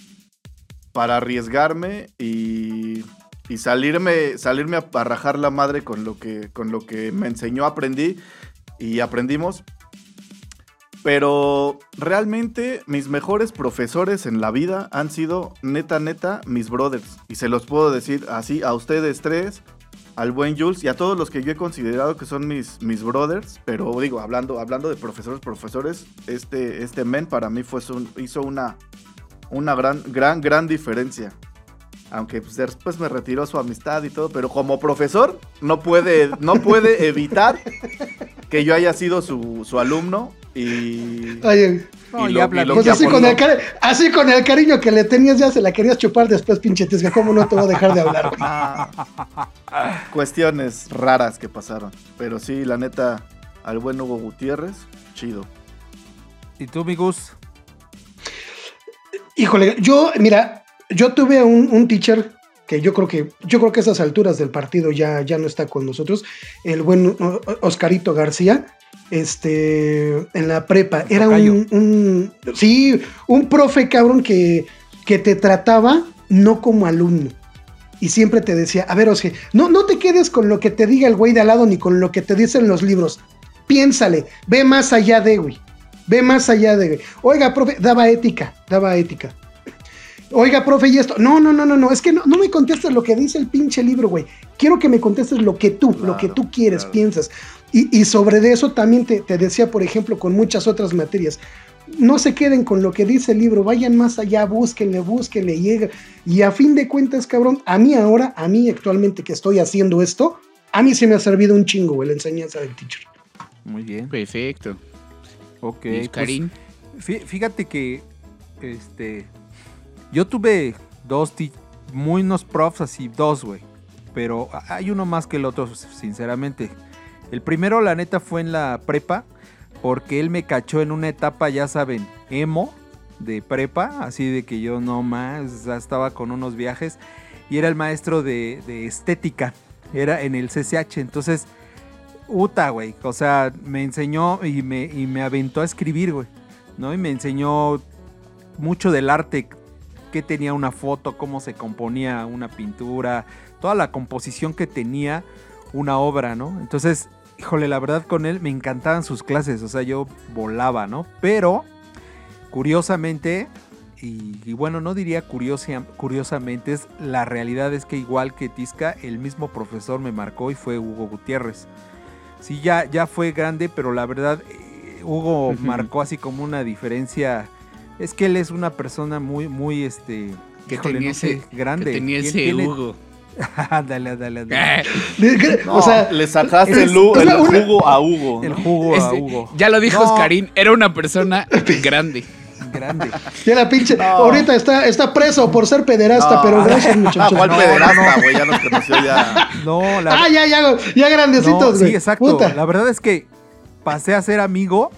para arriesgarme y, y salirme, salirme a, a rajar la madre con lo, que, con lo que me enseñó, aprendí y aprendimos. Pero realmente mis mejores profesores en la vida han sido neta, neta, mis brothers. Y se los puedo decir así a ustedes tres, al buen Jules y a todos los que yo he considerado que son mis, mis brothers. Pero digo, hablando, hablando de profesores, profesores, este, este men para mí fue hizo una, una gran, gran, gran diferencia. Aunque pues, después me retiró su amistad y todo, pero como profesor no puede, no puede evitar que yo haya sido su, su alumno Y. Oye, No, y lo- y lo pues que así con, el cari- así con el cariño que le tenías, ya se la querías chupar después, pinche tisca. ¿Cómo no te voy a dejar de hablar? Cuestiones raras que pasaron. Pero sí, la neta, al buen Hugo Gutiérrez, chido. ¿Y tú, mi Gus? Híjole, yo, mira, yo tuve un, un teacher que yo creo que, yo creo que a esas alturas del partido ya, ya no está con nosotros, el buen Oscarito García, este, en la prepa. Era un, un- sí, un profe cabrón que, que te trataba no como alumno. Y siempre te decía, a ver, Osge, no, no te quedes con lo que te diga el güey de al lado ni con lo que te dicen los libros. Piénsale, ve más allá de, güey. Ve más allá de, güey. Oiga, profe, daba ética, daba ética. Oiga, profe, y esto. No, no, no, no, no. Es que no, no me contestes lo que dice el pinche libro, güey. Quiero que me contestes lo que tú, lo que tú quieres, claro. piensas. Y, y sobre de eso también te, te decía, por ejemplo, con muchas otras materias. No se queden con lo que dice el libro, vayan más allá, búsquenle, búsquenle, llega. Y a fin de cuentas, cabrón, a mí ahora, a mí actualmente que estoy haciendo esto, a mí sí me ha servido un chingo, güey, la enseñanza del teacher. Muy bien. Perfecto. Ok. Pues, fíjate que este yo tuve dos muy unos profs así, dos, güey. Pero hay uno más que el otro, sinceramente. El primero, la neta, fue en la prepa, porque él me cachó en una etapa, ya saben, emo de prepa, así de que yo no más, ya estaba con unos viajes, y era el maestro de, de estética, era en el CCH, entonces, uta, güey, o sea, me enseñó y me, y me aventó a escribir, güey, ¿no? Y me enseñó mucho del arte, qué tenía una foto, cómo se componía una pintura, toda la composición que tenía una obra, ¿no? Entonces, híjole, la verdad con él me encantaban sus clases, o sea, yo volaba, ¿no? Pero, curiosamente, y, y bueno, no diría curiosa- curiosamente, es la realidad es que igual que Tisca, el mismo profesor me marcó y fue Hugo Gutiérrez. Sí, ya, ya fue grande, pero la verdad, eh, Hugo marcó así como una diferencia. Es que él es una persona muy, muy, este... Que híjole, tenía no sé, ese, grande. que tenía ese tiene- Hugo. ándale, ándale. No, o sea, le sacaste es- el, una- jugo a Hugo. El jugo a Este, Hugo. Ya lo dijo No. Oscarín, era una persona grande. Grande. ya la pinche. No. Ahorita está, está preso por ser pederasta, No. pero gracias, Ah, muchachos. ¿cuál No, pederasta, güey? Ya nos conoció ya. No, la Ah, ya, ya, ya grandecitos, No, güey. sí, exacto. Puta. La verdad es que pasé a ser amigo,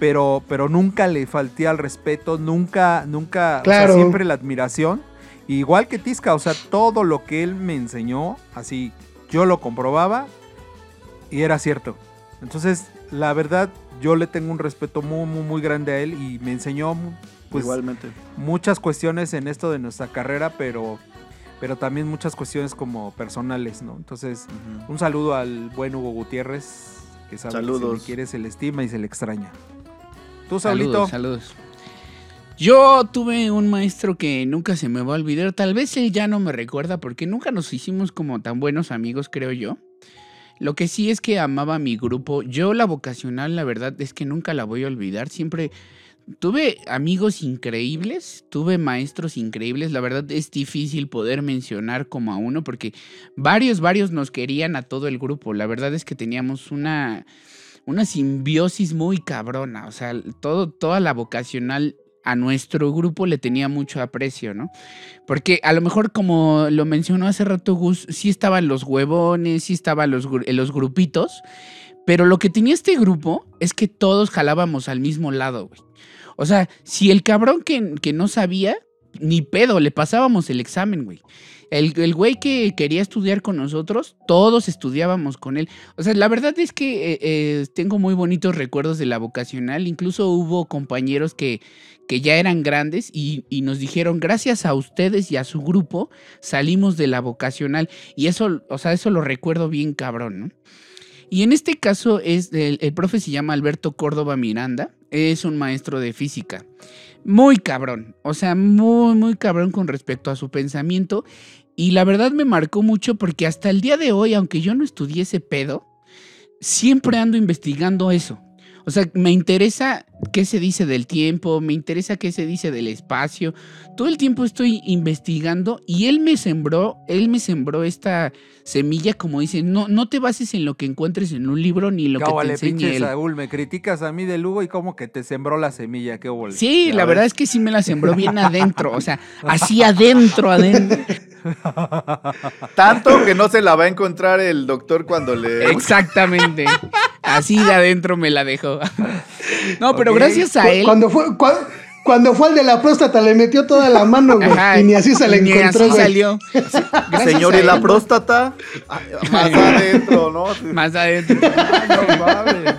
pero, pero nunca le falté al respeto, nunca, nunca, o sea, Claro. siempre la admiración. Igual que Tisca, o sea, todo lo que él me enseñó, así, yo lo comprobaba y era cierto. Entonces, la verdad, yo le tengo un respeto muy, muy, muy grande a él y me enseñó pues, Igualmente. muchas cuestiones en esto de nuestra carrera, pero, pero también muchas cuestiones como personales, ¿no? Entonces, un saludo al buen Hugo Gutiérrez, que sabe que se Saludos. le quiere, se le estima y se le extraña. Tú, Saulito. Saludos, saludos. Yo tuve un maestro que nunca se me va a olvidar. Tal vez él ya no me recuerda porque nunca nos hicimos como tan buenos amigos, creo yo. Lo que sí es que amaba mi grupo. Yo la vocacional, la verdad es que nunca la voy a olvidar. Siempre tuve amigos increíbles, tuve maestros increíbles. La verdad es difícil poder mencionar como a uno porque varios, varios nos querían a todo el grupo. La verdad es que teníamos una, una simbiosis muy cabrona. O sea, todo, toda la vocacional a nuestro grupo le tenía mucho aprecio, ¿no? Porque a lo mejor, como lo mencionó hace rato Gus, sí estaban los huevones, sí estaban los, gru- los grupitos, pero lo que tenía este grupo es que todos jalábamos al mismo lado, güey. O sea, si el cabrón que, que no sabía, ni pedo, le pasábamos el examen, güey. El, el güey que quería estudiar con nosotros, todos estudiábamos con él. O sea, la verdad es que eh, eh, tengo muy bonitos recuerdos de la vocacional. Incluso hubo compañeros que, que ya eran grandes y, y nos dijeron, gracias a ustedes y a su grupo, salimos de la vocacional. Y eso, o sea, eso lo recuerdo bien cabrón, ¿no? Y en este caso es el, el profe se llama Alberto Córdoba Miranda, es un maestro de física. Muy cabrón, o sea, muy, muy cabrón con respecto a su pensamiento. Y la verdad me marcó mucho porque hasta el día de hoy, aunque yo no estudié ese pedo, siempre ando investigando eso. O sea, me interesa qué se dice del tiempo, me interesa qué se dice del espacio. Todo el tiempo estoy investigando y él me sembró, él me sembró esta semilla, como dice, no, no te bases en lo que encuentres en un libro ni lo que te enseñe pinche él. Saúl, me criticas a mí de Lugo y como que te sembró la semilla, qué hubo. Sí, la ves. verdad es que sí me la sembró bien adentro, o sea, así adentro, adentro. Tanto que no se la va a encontrar el doctor cuando le. Exactamente. Así de adentro me la dejó. No, pero gracias a él. Cuando fue, cua- cuando fue al de la próstata, le metió toda la mano, güey. Ajá, y ni así se la ni encontró, así güey. salió. Gracias Señor, ¿y la próstata? Ay, Más adentro, ¿no? Más adentro. No mames.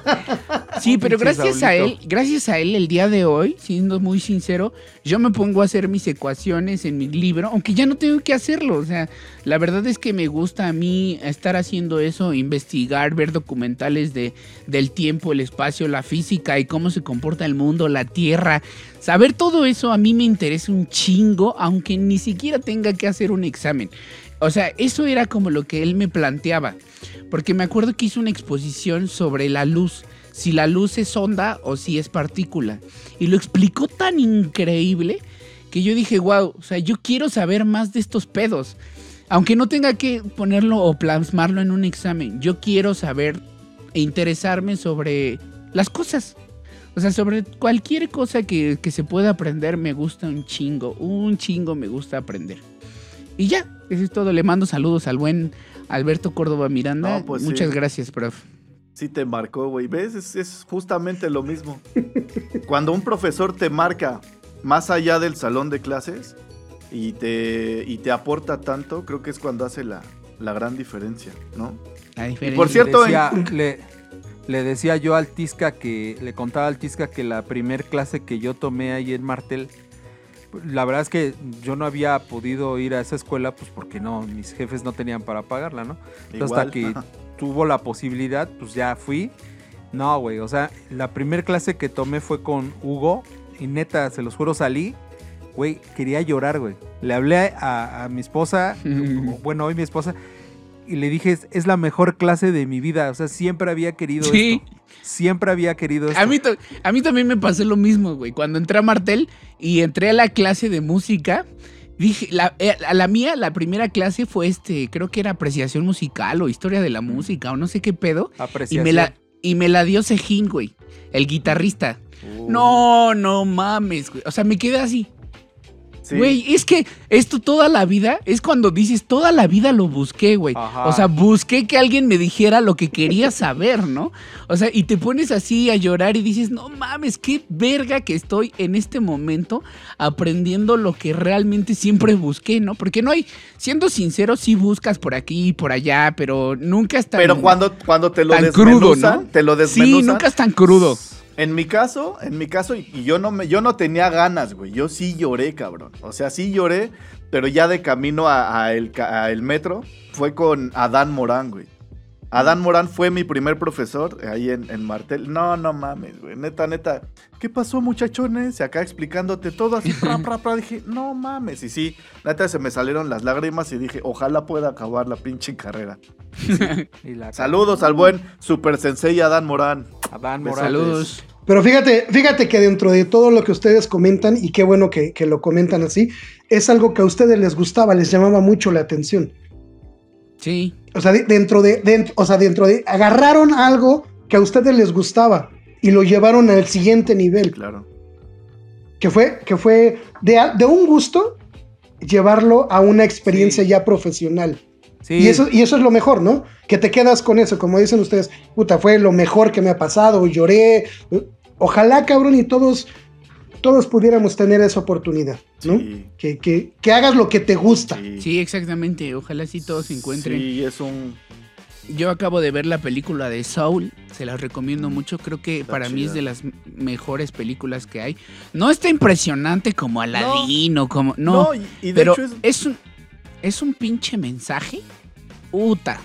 Sí, pero gracias a él, gracias a él el día de hoy, siendo muy sincero, yo me pongo a hacer mis ecuaciones en mi libro, aunque ya no tengo que hacerlo. O sea, la verdad es que me gusta a mí estar haciendo eso, investigar, ver documentales de, del tiempo, el espacio, la física y cómo se comporta el mundo, la tierra. Saber todo eso a mí me interesa un chingo, aunque ni siquiera tenga que hacer un examen. O sea, eso era como lo que él me planteaba. Porque me acuerdo que hizo una exposición sobre la luz. Si la luz es onda o si es partícula. Y lo explicó tan increíble que yo dije, wow, o sea, yo quiero saber más de estos pedos. Aunque no tenga que ponerlo o plasmarlo en un examen. Yo quiero saber e interesarme sobre las cosas. O sea, sobre cualquier cosa que, que se pueda aprender me gusta un chingo. Un chingo me gusta aprender. Y ya, eso es todo. Le mando saludos al buen Alberto Córdoba Miranda. No, pues Muchas sí. gracias, prof. Sí te marcó, güey. ¿Ves? Es, es justamente lo mismo. Cuando un profesor te marca más allá del salón de clases y te, y te aporta tanto, creo que es cuando hace la, la gran diferencia, ¿no? La diferencia. por cierto, Decía- le, le decía yo al Tisca que, le contaba al Tisca que la primer clase que yo tomé ahí en Martel, la verdad es que yo no había podido ir a esa escuela, pues porque no, mis jefes no tenían para pagarla, ¿no? Entonces, hasta que. tuvo la posibilidad, pues ya fui. No, güey, o sea, la primera clase que tomé fue con Hugo y neta, se los juro, salí, güey, quería llorar, güey. Le hablé a, a mi esposa, bueno, hoy mi esposa, y le dije, es, la mejor clase de mi vida, o sea, siempre había querido Sí. esto. Siempre había querido esto. A mí, a mí también me pasó lo mismo, güey. Cuando entré a Martel y entré a la clase de música, dije, la, eh, a la mía, la primera clase fue este, creo que era apreciación musical o historia de la música o no sé qué pedo. Y Apreciación. me la, y me la dio Sejín, güey, el guitarrista. Uh, No, no mames, güey. O sea, me quedé así. Sí. Güey, es que esto toda la vida, es cuando dices, toda la vida lo busqué, güey. O sea, busqué que alguien me dijera lo que quería saber, ¿no? O sea, y te pones así a llorar y dices, no mames, qué verga que estoy en este momento aprendiendo lo que realmente siempre busqué, ¿no? Porque no hay, siendo sincero, sí buscas por aquí y por allá, pero nunca es tan... Pero cuando, cuando te lo tan crudo, ¿no? te lo desmenuzan. Sí, nunca es tan crudo. En mi caso, en mi caso, y yo no me, yo no tenía ganas, güey. Yo sí lloré, cabrón. O sea, sí lloré, pero ya de camino a el metro fue con Adán Morán, güey. Adán Morán fue mi primer profesor ahí en, en Martel. No, no mames, güey. Neta, neta. ¿Qué pasó, muchachones? Y acá explicándote todo así, pra, pra, pra. Dije, no mames. Y sí, neta, se me salieron las lágrimas y dije, ojalá pueda acabar la pinche carrera. Y la- Saludos al buen Super Sensei Adán Morán. Adán. Morales. Saludos. Pero fíjate, fíjate que dentro de todo lo que ustedes comentan, y qué bueno que, que lo comentan así, es algo que a ustedes les gustaba, les llamaba mucho la atención. Sí. O sea, de- dentro de, o sea, dentro de, agarraron algo que a ustedes les gustaba y lo llevaron al siguiente nivel, Claro. que fue, que fue de, de un gusto llevarlo a una experiencia Sí. ya profesional. Sí, Y, eso, y eso es lo mejor, ¿no? Que te quedas con eso, como dicen ustedes, puta, fue lo mejor que me ha pasado, lloré. Ojalá, cabrón, y todos, todos pudiéramos tener esa oportunidad, ¿no? Sí. Que, que, que hagas lo que te gusta. Sí. Sí, exactamente. Ojalá sí todos se encuentren. Sí, es un. Yo acabo de ver la película de Soul, se las recomiendo mucho, creo que Está para mí es de las mejores películas que hay. No está impresionante como Aladdin o como... No, y, y de pero hecho es. es... un, es un pinche mensaje. Puta.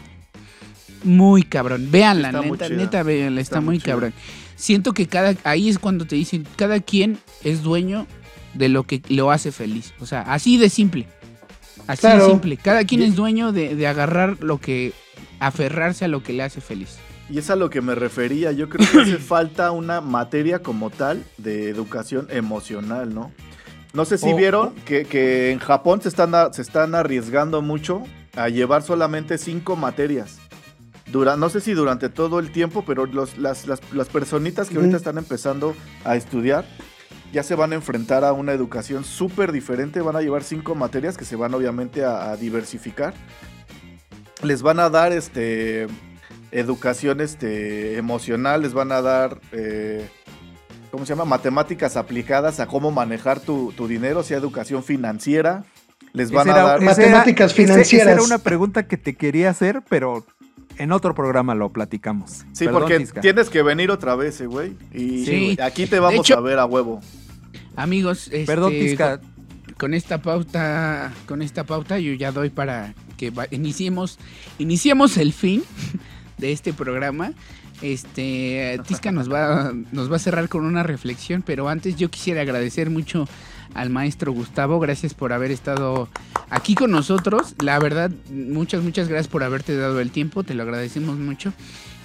Muy cabrón. Véanla, Está muy neta, neta, véanla, está, Está muy muy chida. Siento que cada... Ahí es cuando te dicen, cada quien es dueño de lo que lo hace feliz. O sea, así de simple. Así Claro. de simple. Cada quien es dueño de, de agarrar lo que... Aferrarse a lo que le hace feliz. Y es a lo que me refería. Yo creo que hace falta una materia como tal de educación emocional, ¿no? No sé si O- vieron que, que en Japón se están, se están arriesgando mucho a llevar solamente cinco materias. Dura, no sé si durante todo el tiempo, pero los- las, las, las personitas que ahorita están empezando a estudiar ya se van a enfrentar a una educación súper diferente. Van a llevar cinco materias que se van obviamente a, a diversificar. Les van a dar este educación este, emocional, les van a dar, eh, ¿cómo se llama? Matemáticas aplicadas a cómo manejar tu, tu dinero, o sea, educación financiera. Les van a dar... Matemáticas Esa financieras. era una pregunta que te quería hacer, pero en otro programa lo platicamos. Sí, Perdón, porque Tisca. tienes que venir otra vez, eh, güey. Y Sí. aquí te vamos hecho- a ver a huevo. Amigos, este, Perdón, Tisca. con esta pauta, con esta pauta yo ya doy para que iniciemos, iniciemos el fin de este programa. Este, Tisca nos va, nos va a cerrar con una reflexión, pero antes yo quisiera agradecer mucho al maestro Gustavo, gracias por haber estado aquí con nosotros. La verdad, muchas, muchas gracias por haberte dado el tiempo, te lo agradecemos mucho.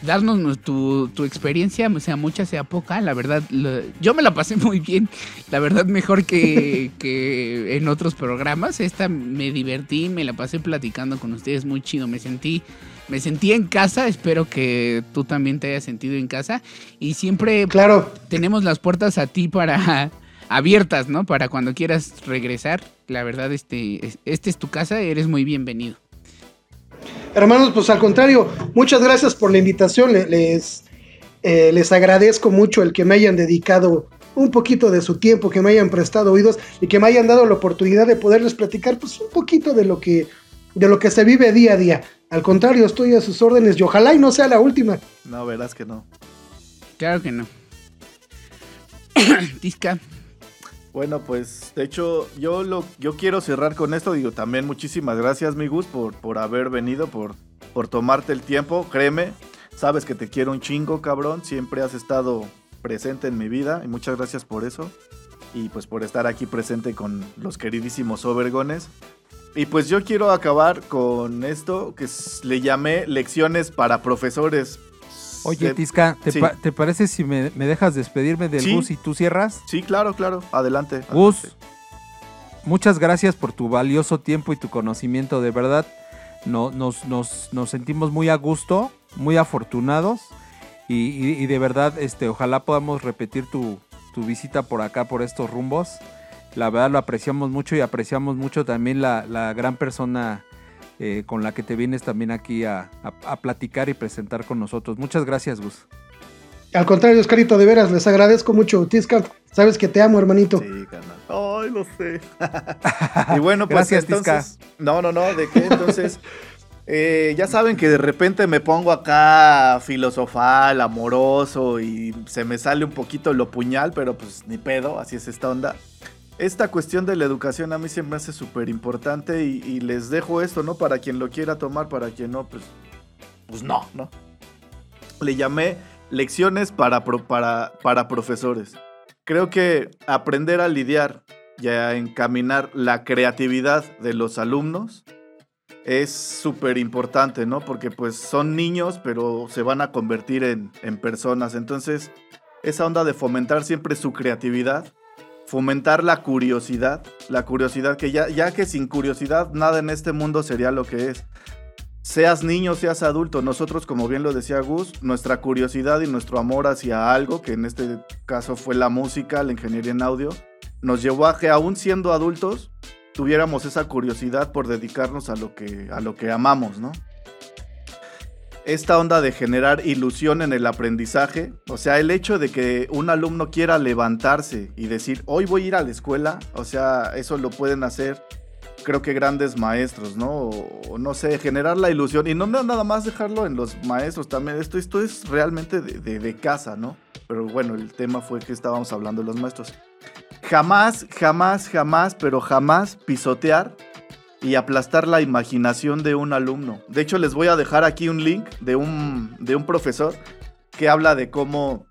Darnos nos- tu, tu experiencia, sea mucha, sea poca, la verdad, lo- yo me la pasé muy bien, la verdad mejor que, que en otros programas. Esta me divertí, me la pasé platicando con ustedes muy chido, me sentí, me sentí en casa, espero que tú también te hayas sentido en casa. Y siempre Claro, tenemos las puertas a ti para abiertas, ¿no? Para cuando quieras regresar. La verdad, este, es- este es tu casa, eres muy bienvenido. hermanos, pues al contrario, muchas gracias por la invitación. le- Les, eh, les agradezco mucho el que me hayan dedicado un poquito de su tiempo, que me hayan prestado oídos y que me hayan dado la oportunidad de poderles platicar pues un poquito de lo que de lo que se vive día a día. Al contrario, estoy a sus órdenes y ojalá y no sea la última. No, verás que no. Claro que no. Tisca, Bueno, pues de hecho yo lo yo quiero cerrar con esto. Digo, también muchísimas gracias, mi Gus, por, por haber venido, por, por tomarte el tiempo. Créeme, sabes que te quiero un chingo, cabrón. Siempre has estado presente en mi vida y muchas gracias por eso. Y pues por estar aquí presente con los queridísimos Obergones. Y pues yo quiero acabar con esto que le llamé lecciones para profesores. Oye, Eh, Tisca, ¿te, sí. pa- te parece si me, me dejas despedirme del Sí. Gus y tú cierras? Sí, claro, claro. Adelante. Gus, adelante. muchas gracias por tu valioso tiempo y tu conocimiento. De verdad, no, nos, nos, nos sentimos muy a gusto, muy afortunados. Y, y- y de verdad, este, ojalá podamos repetir tu, tu visita por acá, por estos rumbos. La verdad lo apreciamos mucho y apreciamos mucho también la, la gran persona eh, con la que te vienes también aquí a, a- a platicar y presentar con nosotros. Muchas gracias, Gus. Al contrario, Oscarito, de veras, les agradezco mucho. Tisca, sabes que te amo, hermanito. Sí, carnal. Ay, lo sé. y bueno, pues Gracias, entonces. No, no, no, ¿de qué? Entonces. eh, ya saben que de repente me pongo acá filosofal, amoroso y se me sale un poquito lo puñal, pero pues ni pedo, así es esta onda. Esta cuestión de la educación a mí se me hace súper importante y, les dejo esto, ¿no? Para quien lo quiera tomar, para quien no, pues, pues no, ¿no? Le llamé lecciones para, pro- para, para profesores. Creo que aprender a lidiar y a encaminar la creatividad de los alumnos es súper importante, ¿no? Porque pues son niños, pero se van a convertir en, en personas. Entonces, esa onda de fomentar siempre su creatividad, fomentar la curiosidad, la curiosidad que ya, ya que sin curiosidad nada en este mundo sería lo que es. Seas niño, seas adulto, nosotros, como bien lo decía Gus, nuestra curiosidad y nuestro amor hacia algo, que en este caso fue la música, la ingeniería en audio, nos llevó a que aún siendo adultos tuviéramos esa curiosidad por dedicarnos a lo que, a lo que amamos, ¿no? Esta onda de generar ilusión en el aprendizaje, o sea, el hecho de que un alumno quiera levantarse y decir, hoy voy a ir a la escuela, o sea, eso lo pueden hacer creo que grandes maestros, ¿no? O, no sé, generar la ilusión y no na- nada más dejarlo en los maestros también. Esto, esto es realmente de- de casa, ¿no? Pero bueno, el tema fue que estábamos hablando de los maestros. Jamás, jamás, jamás, pero jamás pisotear y aplastar la imaginación de un alumno. De hecho, les voy a dejar aquí un link de un, de un profesor que habla de cómo,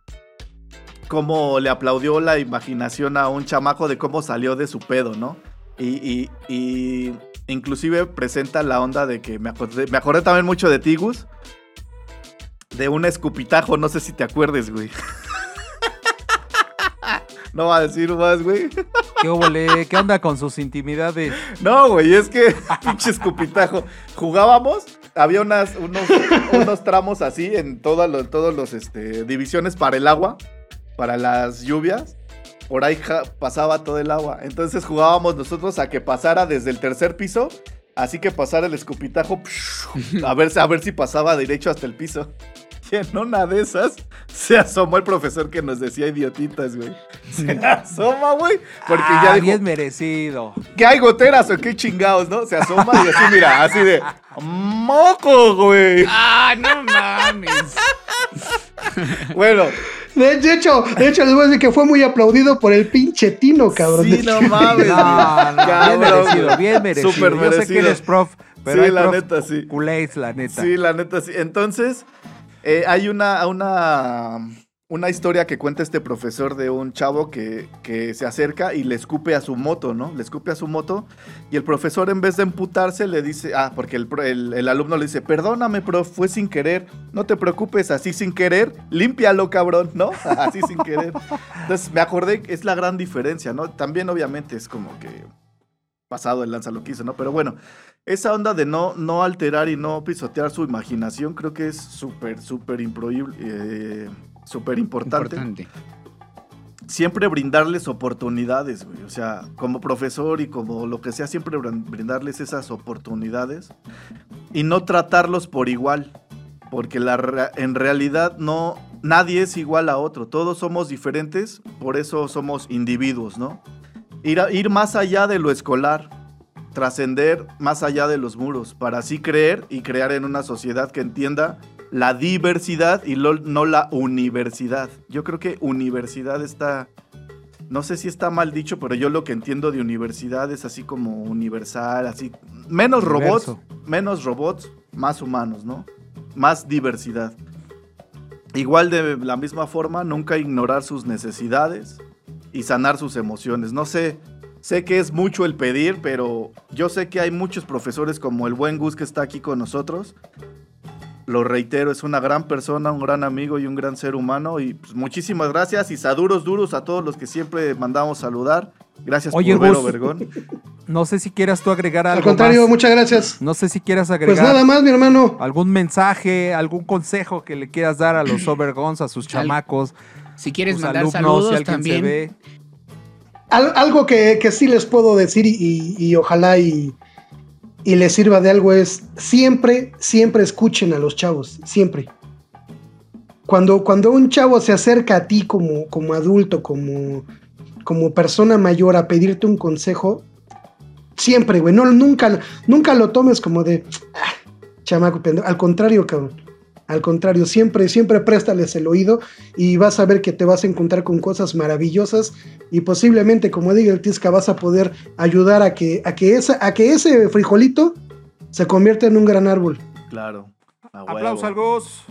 cómo le aplaudió la imaginación a un chamaco de cómo salió de su pedo, ¿no? Y, y- inclusive presenta la onda de que me acordé, me acordé también mucho de Tigus, de un escupitajo, no sé si te acuerdes, güey. No va a decir más, güey. ¿Qué, óvole? ¿Qué onda con sus intimidades? No, güey, es que pinche escupitajo. Jugábamos, había unas, unos, unos tramos así en todas los, todos los este, divisiones para el agua, para las lluvias. Por ahí pasaba todo el agua. Entonces jugábamos nosotros a que pasara desde el tercer piso. Así que pasara el escupitajo. A ver, a ver si pasaba derecho hasta el piso. Y en una de esas se asomó el profesor que nos decía idiotitas, güey. Se asoma, güey. Porque Ah, ya dijo, bien merecido. ¿Qué hay goteras o qué chingados, no? Se asoma y así, mira, así de moco, güey. ¡Ah, no mames! Bueno, De, hecho, de hecho, les voy a decir que fue muy aplaudido por el pinche Tino, cabrón. sí, no mames. No, bien merecido, bien merecido. Súper Yo sé que merecido. eres prof, pero Sí, hay la prof neta, sí. culés, la neta. Sí, la neta, sí. Entonces, eh, hay una, una, una historia que cuenta este profesor de un chavo que, que se acerca y le escupe a su moto, ¿no? Le escupe a su moto y el profesor en vez de emputarse le dice, ah, porque el, el- el alumno le dice, perdóname, prof, fue sin querer, no te preocupes, así sin querer, límpialo, cabrón, ¿no? Así sin querer. Entonces me acordé, es la gran diferencia, ¿no? También obviamente es como que pasado el lanza lo quiso, ¿no? Pero bueno, esa onda de no, no alterar y no pisotear su imaginación creo que es súper, súper eh, súper importante. Importante. Siempre brindarles oportunidades, güey. O sea, como profesor y como lo que sea, siempre brin- brindarles esas oportunidades y no tratarlos por igual. Porque la, en realidad no, nadie es igual a otro. Todos somos diferentes, por eso somos individuos, ¿no? Ir, a- ir más allá de lo escolar, trascender más allá de los muros, para así creer y crear en una sociedad que entienda la diversidad y lo- no la universidad. Yo creo que universidad está, no sé si está mal dicho, pero yo lo que entiendo de universidad es así como universal, así, menos robots, menos robots, más humanos, ¿no? Más diversidad. Igual de la misma forma, nunca ignorar sus necesidades y sanar sus emociones. No sé, sé que es mucho el pedir, pero yo sé que hay muchos profesores como el buen Gus que está aquí con nosotros. Lo reitero, es una gran persona, un gran amigo y un gran ser humano. Y pues, muchísimas gracias y saduros duros a todos los que siempre mandamos saludar. Gracias Oye, por ver, Gus. Vergón. No sé si quieras tú agregar algo Al contrario, más. muchas gracias. No sé si quieras agregar Pues nada más, mi hermano. algún mensaje, algún consejo que le quieras dar a los Overgons, a sus chamacos, Si quieres mandar alumnos, saludos si también. se ve. Al- algo que, que sí les puedo decir y, y- y ojalá y, y les sirva de algo es siempre, siempre escuchen a los chavos, siempre. Cuando, cuando un chavo se acerca a ti como, como adulto, como, como persona mayor a pedirte un consejo, siempre, güey, no, nunca, nunca lo tomes como de, "Ah, chamaco, pendejo". al contrario, cabrón. Al contrario, siempre, siempre préstales el oído y vas a ver que te vas a encontrar con cosas maravillosas y posiblemente, como diga el Tisca, vas a poder ayudar a que, a que, esa, a que ese frijolito se convierta en un gran árbol. Claro. Aplausos al Gus.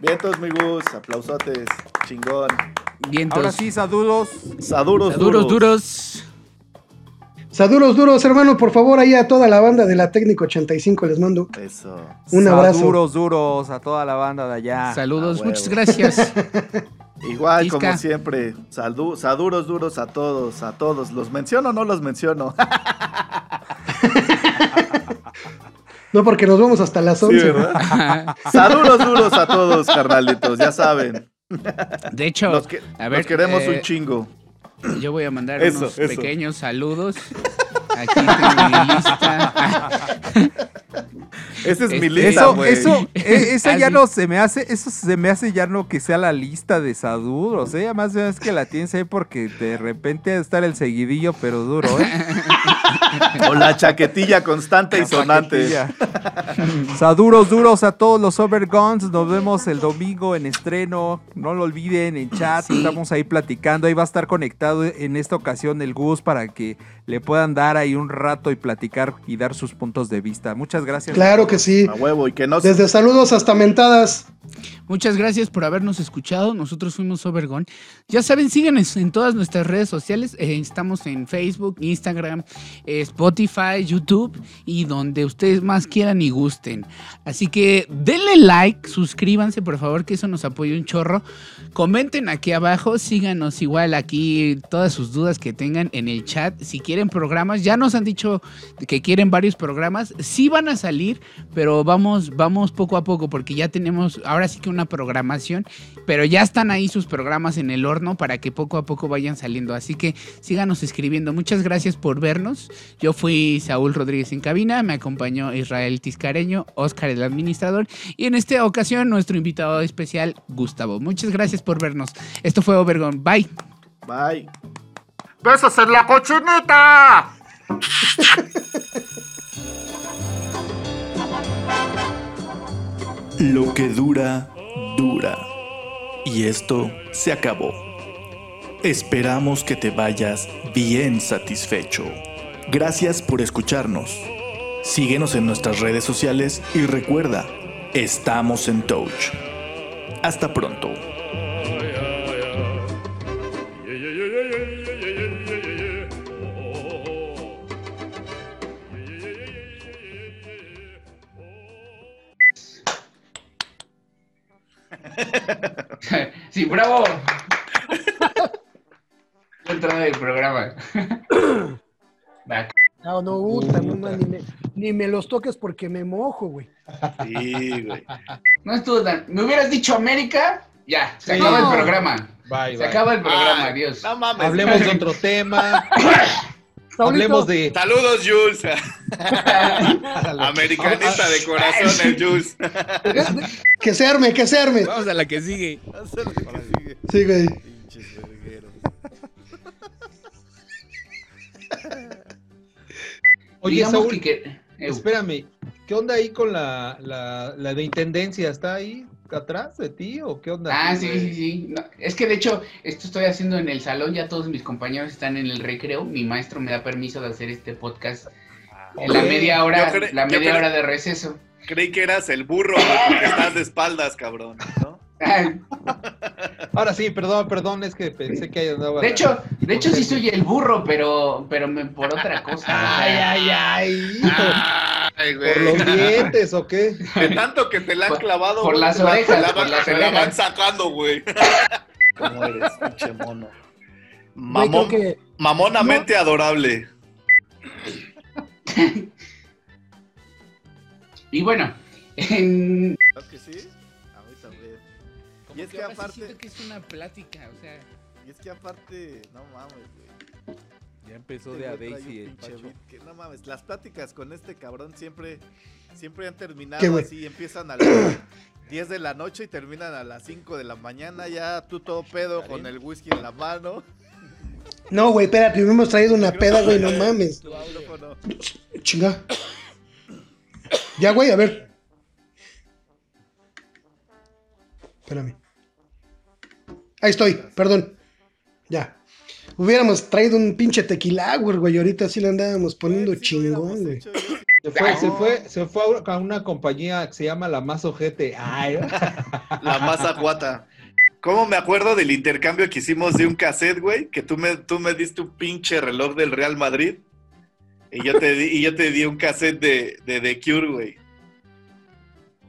Vientos, mi Gus. Aplausotes. Chingón. Vientos. Ahora sí, saludos. Saduros Duros, duros. Saduros duros, hermano, por favor, ahí a toda la banda de la Técnico 85 les mando Eso. un abrazo. Duros, duros a toda la banda de allá. Saludos, muchas gracias. Igual, como siempre. Saldu- saduros duros a todos, a todos. ¿Los menciono o no los menciono? No, porque nos vamos hasta las Sí, 11. ¿verdad? Saduros duros a todos, carnalitos. Ya saben. De hecho, Los, que, a ver, los queremos eh, un chingo. Yo voy a mandar Eso, unos eso. pequeños saludos. Aquí tengo mi lista. Esa es mi este- lista, Eso, güey. eso, e- esa ya Así. no se me hace, eso se me hace ya no que sea la lista de saduros, ¿eh? Además es que la tienes ahí porque de repente ha de estar el seguidillo, pero duro, ¿eh? O la chaquetilla constante y sonante. Paquetilla. Saduros duros a todos los Overguns. Nos vemos el domingo en estreno. No lo olviden en chat. Sí. Estamos ahí platicando. Ahí va a estar conectado en esta ocasión el Gus para que le puedan dar ahí un rato y platicar y dar sus puntos de vista. Muchas gracias. Claro que sí. A huevo. Y que no Desde saludos hasta mentadas. Muchas gracias por habernos escuchado. Nosotros fuimos Overgone. Ya saben, síganos en todas nuestras redes sociales. Eh, estamos en Facebook, Instagram, eh, Spotify, YouTube y donde ustedes más quieran y gusten. Así que denle like, suscríbanse por favor, que eso nos apoya un chorro. Comenten aquí abajo, síganos igual aquí todas sus dudas que tengan en el chat. Si quieren programas, ya nos han dicho que quieren varios programas. Sí van a salir, pero vamos, vamos poco a poco porque ya tenemos ahora sí que una programación, pero ya están ahí sus programas en el horno para que poco a poco vayan saliendo. Así que síganos escribiendo. Muchas gracias por vernos. Yo fui Saúl Rodríguez en cabina, me acompañó Israel Tiscareño, Oscar el administrador y en esta ocasión nuestro invitado especial Gustavo. Muchas gracias por vernos. Esto fue Overgon. Bye. Bye. ¡Besos en la cochinita! Lo que dura, dura. Y esto se acabó. Esperamos que te vayas bien satisfecho. Gracias por escucharnos. Síguenos en nuestras redes sociales y recuerda, estamos en Touch. Hasta pronto. Sí, bravo. Entrada del programa. No, no, puta, no, no, ni, me, ni me los toques porque me mojo, güey. Sí, güey. No estuvo tan. ¿Me hubieras dicho América? Ya, se Sí. acaba No. el programa. Bye, Se bye. acaba el programa, Ay, adiós. No mames. Hablemos de otro tema. Hablemos de. Saludos, Jules. Americanista de corazón, el Jules. Que se arme, que se arme. Vamos a la que sigue. Sí, güey. Oye, Digamos Saúl, que- que- eh, espérame. ¿Qué onda ahí con la, la, la de intendencia? ¿Está ahí atrás de ti o qué onda? Ah, sí, sí, sí. No, es que de hecho, esto estoy haciendo en el salón, ya todos mis compañeros están en el recreo. Mi maestro me da permiso de hacer este podcast en la media hora, la media hora de receso. Creí que eras el burro, porque estás de espaldas, cabrón. ¿no? Ah, Ahora sí, perdón, perdón, es que pensé que ahí andaba. De la- hecho, de hecho sí soy el burro, pero, pero me- por otra cosa. Ay, ay, ay. Ay, ¿Por los dientes o qué? De tanto que te la han Por- clavado, por güey, las te la- orejas, la por van- las la van sacando, güey. ¿Cómo eres, pinche mono? Mamón, que Mamonamente adorable. Y bueno, en... Y es que ahora sí aparte- siento que es una plática, o sea... Y es que aparte, no mames, güey. Ya empezó Este de a Daisy el Pacho. que- no mames, las pláticas con este cabrón siempre, siempre han terminado así. Empiezan a las 10 de la noche y terminan a las 5 de la mañana. Ya tú todo pedo con el whisky en la mano. No, güey, espérate, hemos traído una peda, güey, no mames. Chinga. Ya, güey, a ver. Espérame. Ahí estoy, perdón. Ya. Hubiéramos traído un pinche tequila, güey, y ahorita sí le andábamos poniendo Güey, sí chingón, güey. Se fue, se No. fue, se fue a una compañía que se llama La Más Ojete. Ay, La masa cuata. ¿Cómo me acuerdo del intercambio que hicimos de un cassette, güey? Que tú me, tú me diste un pinche reloj del Real Madrid. Y yo te di, y yo te di un cassette de, de The Cure, güey.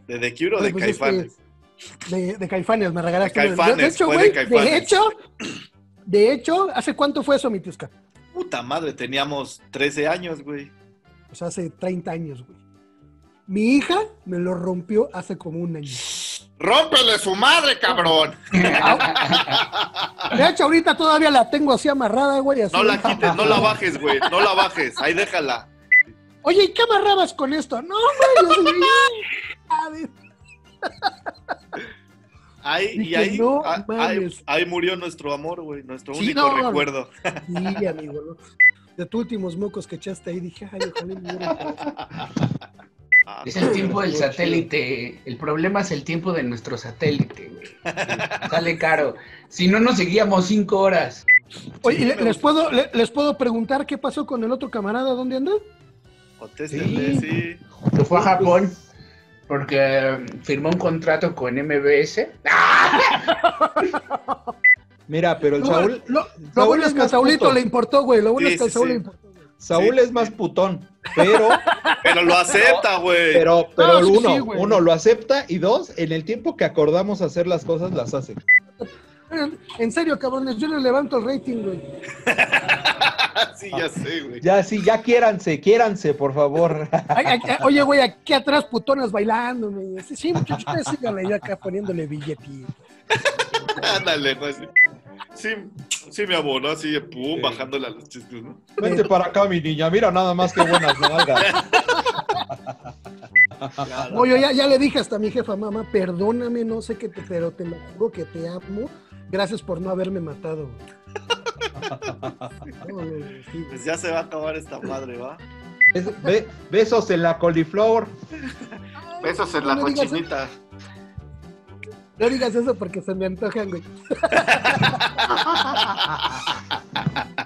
¿De The Cure o de pues es que Caifanes? De, de Caifanes, me regalaste. De uno. Caifanes, de hecho, güey, de hecho, de hecho, ¿hace cuánto fue eso, mi tiusca? Puta madre, teníamos 13 años, güey. O sea, hace 30 años, güey. Mi hija me lo rompió hace como un año. ¡Rómpele su madre, cabrón! De hecho, ahorita todavía la tengo así amarrada, güey. así. No la quites, no la bajes, güey. No la bajes. Ahí déjala. Oye, ¿y qué amarrabas con esto? No, güey. Ahí, y ahí, no ah, ahí, murió nuestro amor, güey. Nuestro Sí, único no. recuerdo. Sí, amigo. ¿no? De tus últimos mocos que echaste ahí, dije, ay, ojalá y me hubiera- Ah, Es el tiempo del satélite. El problema es el tiempo de nuestro satélite, güey. Sale caro. Si no, nos seguíamos cinco horas. Oye, ¿y le- ¿les puedo, le- ¿les puedo preguntar qué pasó con el otro camarada? ¿Dónde anda? Sí. sí. Se fue a Japón. Porque firmó un contrato con MBS. Mira, pero el Saúl, lo- lo Saúl bueno es que a puto. le importó, güey. Lo bueno Sí, es que a Saúl sí. le importó. güey. Saúl Sí. es más putón, pero, Pero lo acepta, güey. pero, pero No, uno, uno lo acepta y dos, en el tiempo que acordamos hacer las cosas, las hace. En serio, cabrones, yo le levanto el rating, güey. sí, ya sé, güey. Ya, sí, ya quiéranse, quiéranse, por favor. Ay, ay, ay, Oye, güey, aquí atrás putonas bailando. güey. Sí, sí, muchachos, ustedes síganle yo acá poniéndole billete. Ándale, güey. sí. Sí, sí me abonó así, pum, bajándole a los chistes, ¿no? Vente para acá, mi niña, mira nada más que buenas nalgas. Oye, ya, ya le dije hasta a mi jefa, mamá, perdóname, no sé qué te, pero te lo juro que te amo. Gracias por no haberme matado. No, no, no. Pues ya se va a acabar esta madre, ¿va? Es- be- besos en la coliflor. Besos en la cochinita. No digas eso porque se me antojan, güey.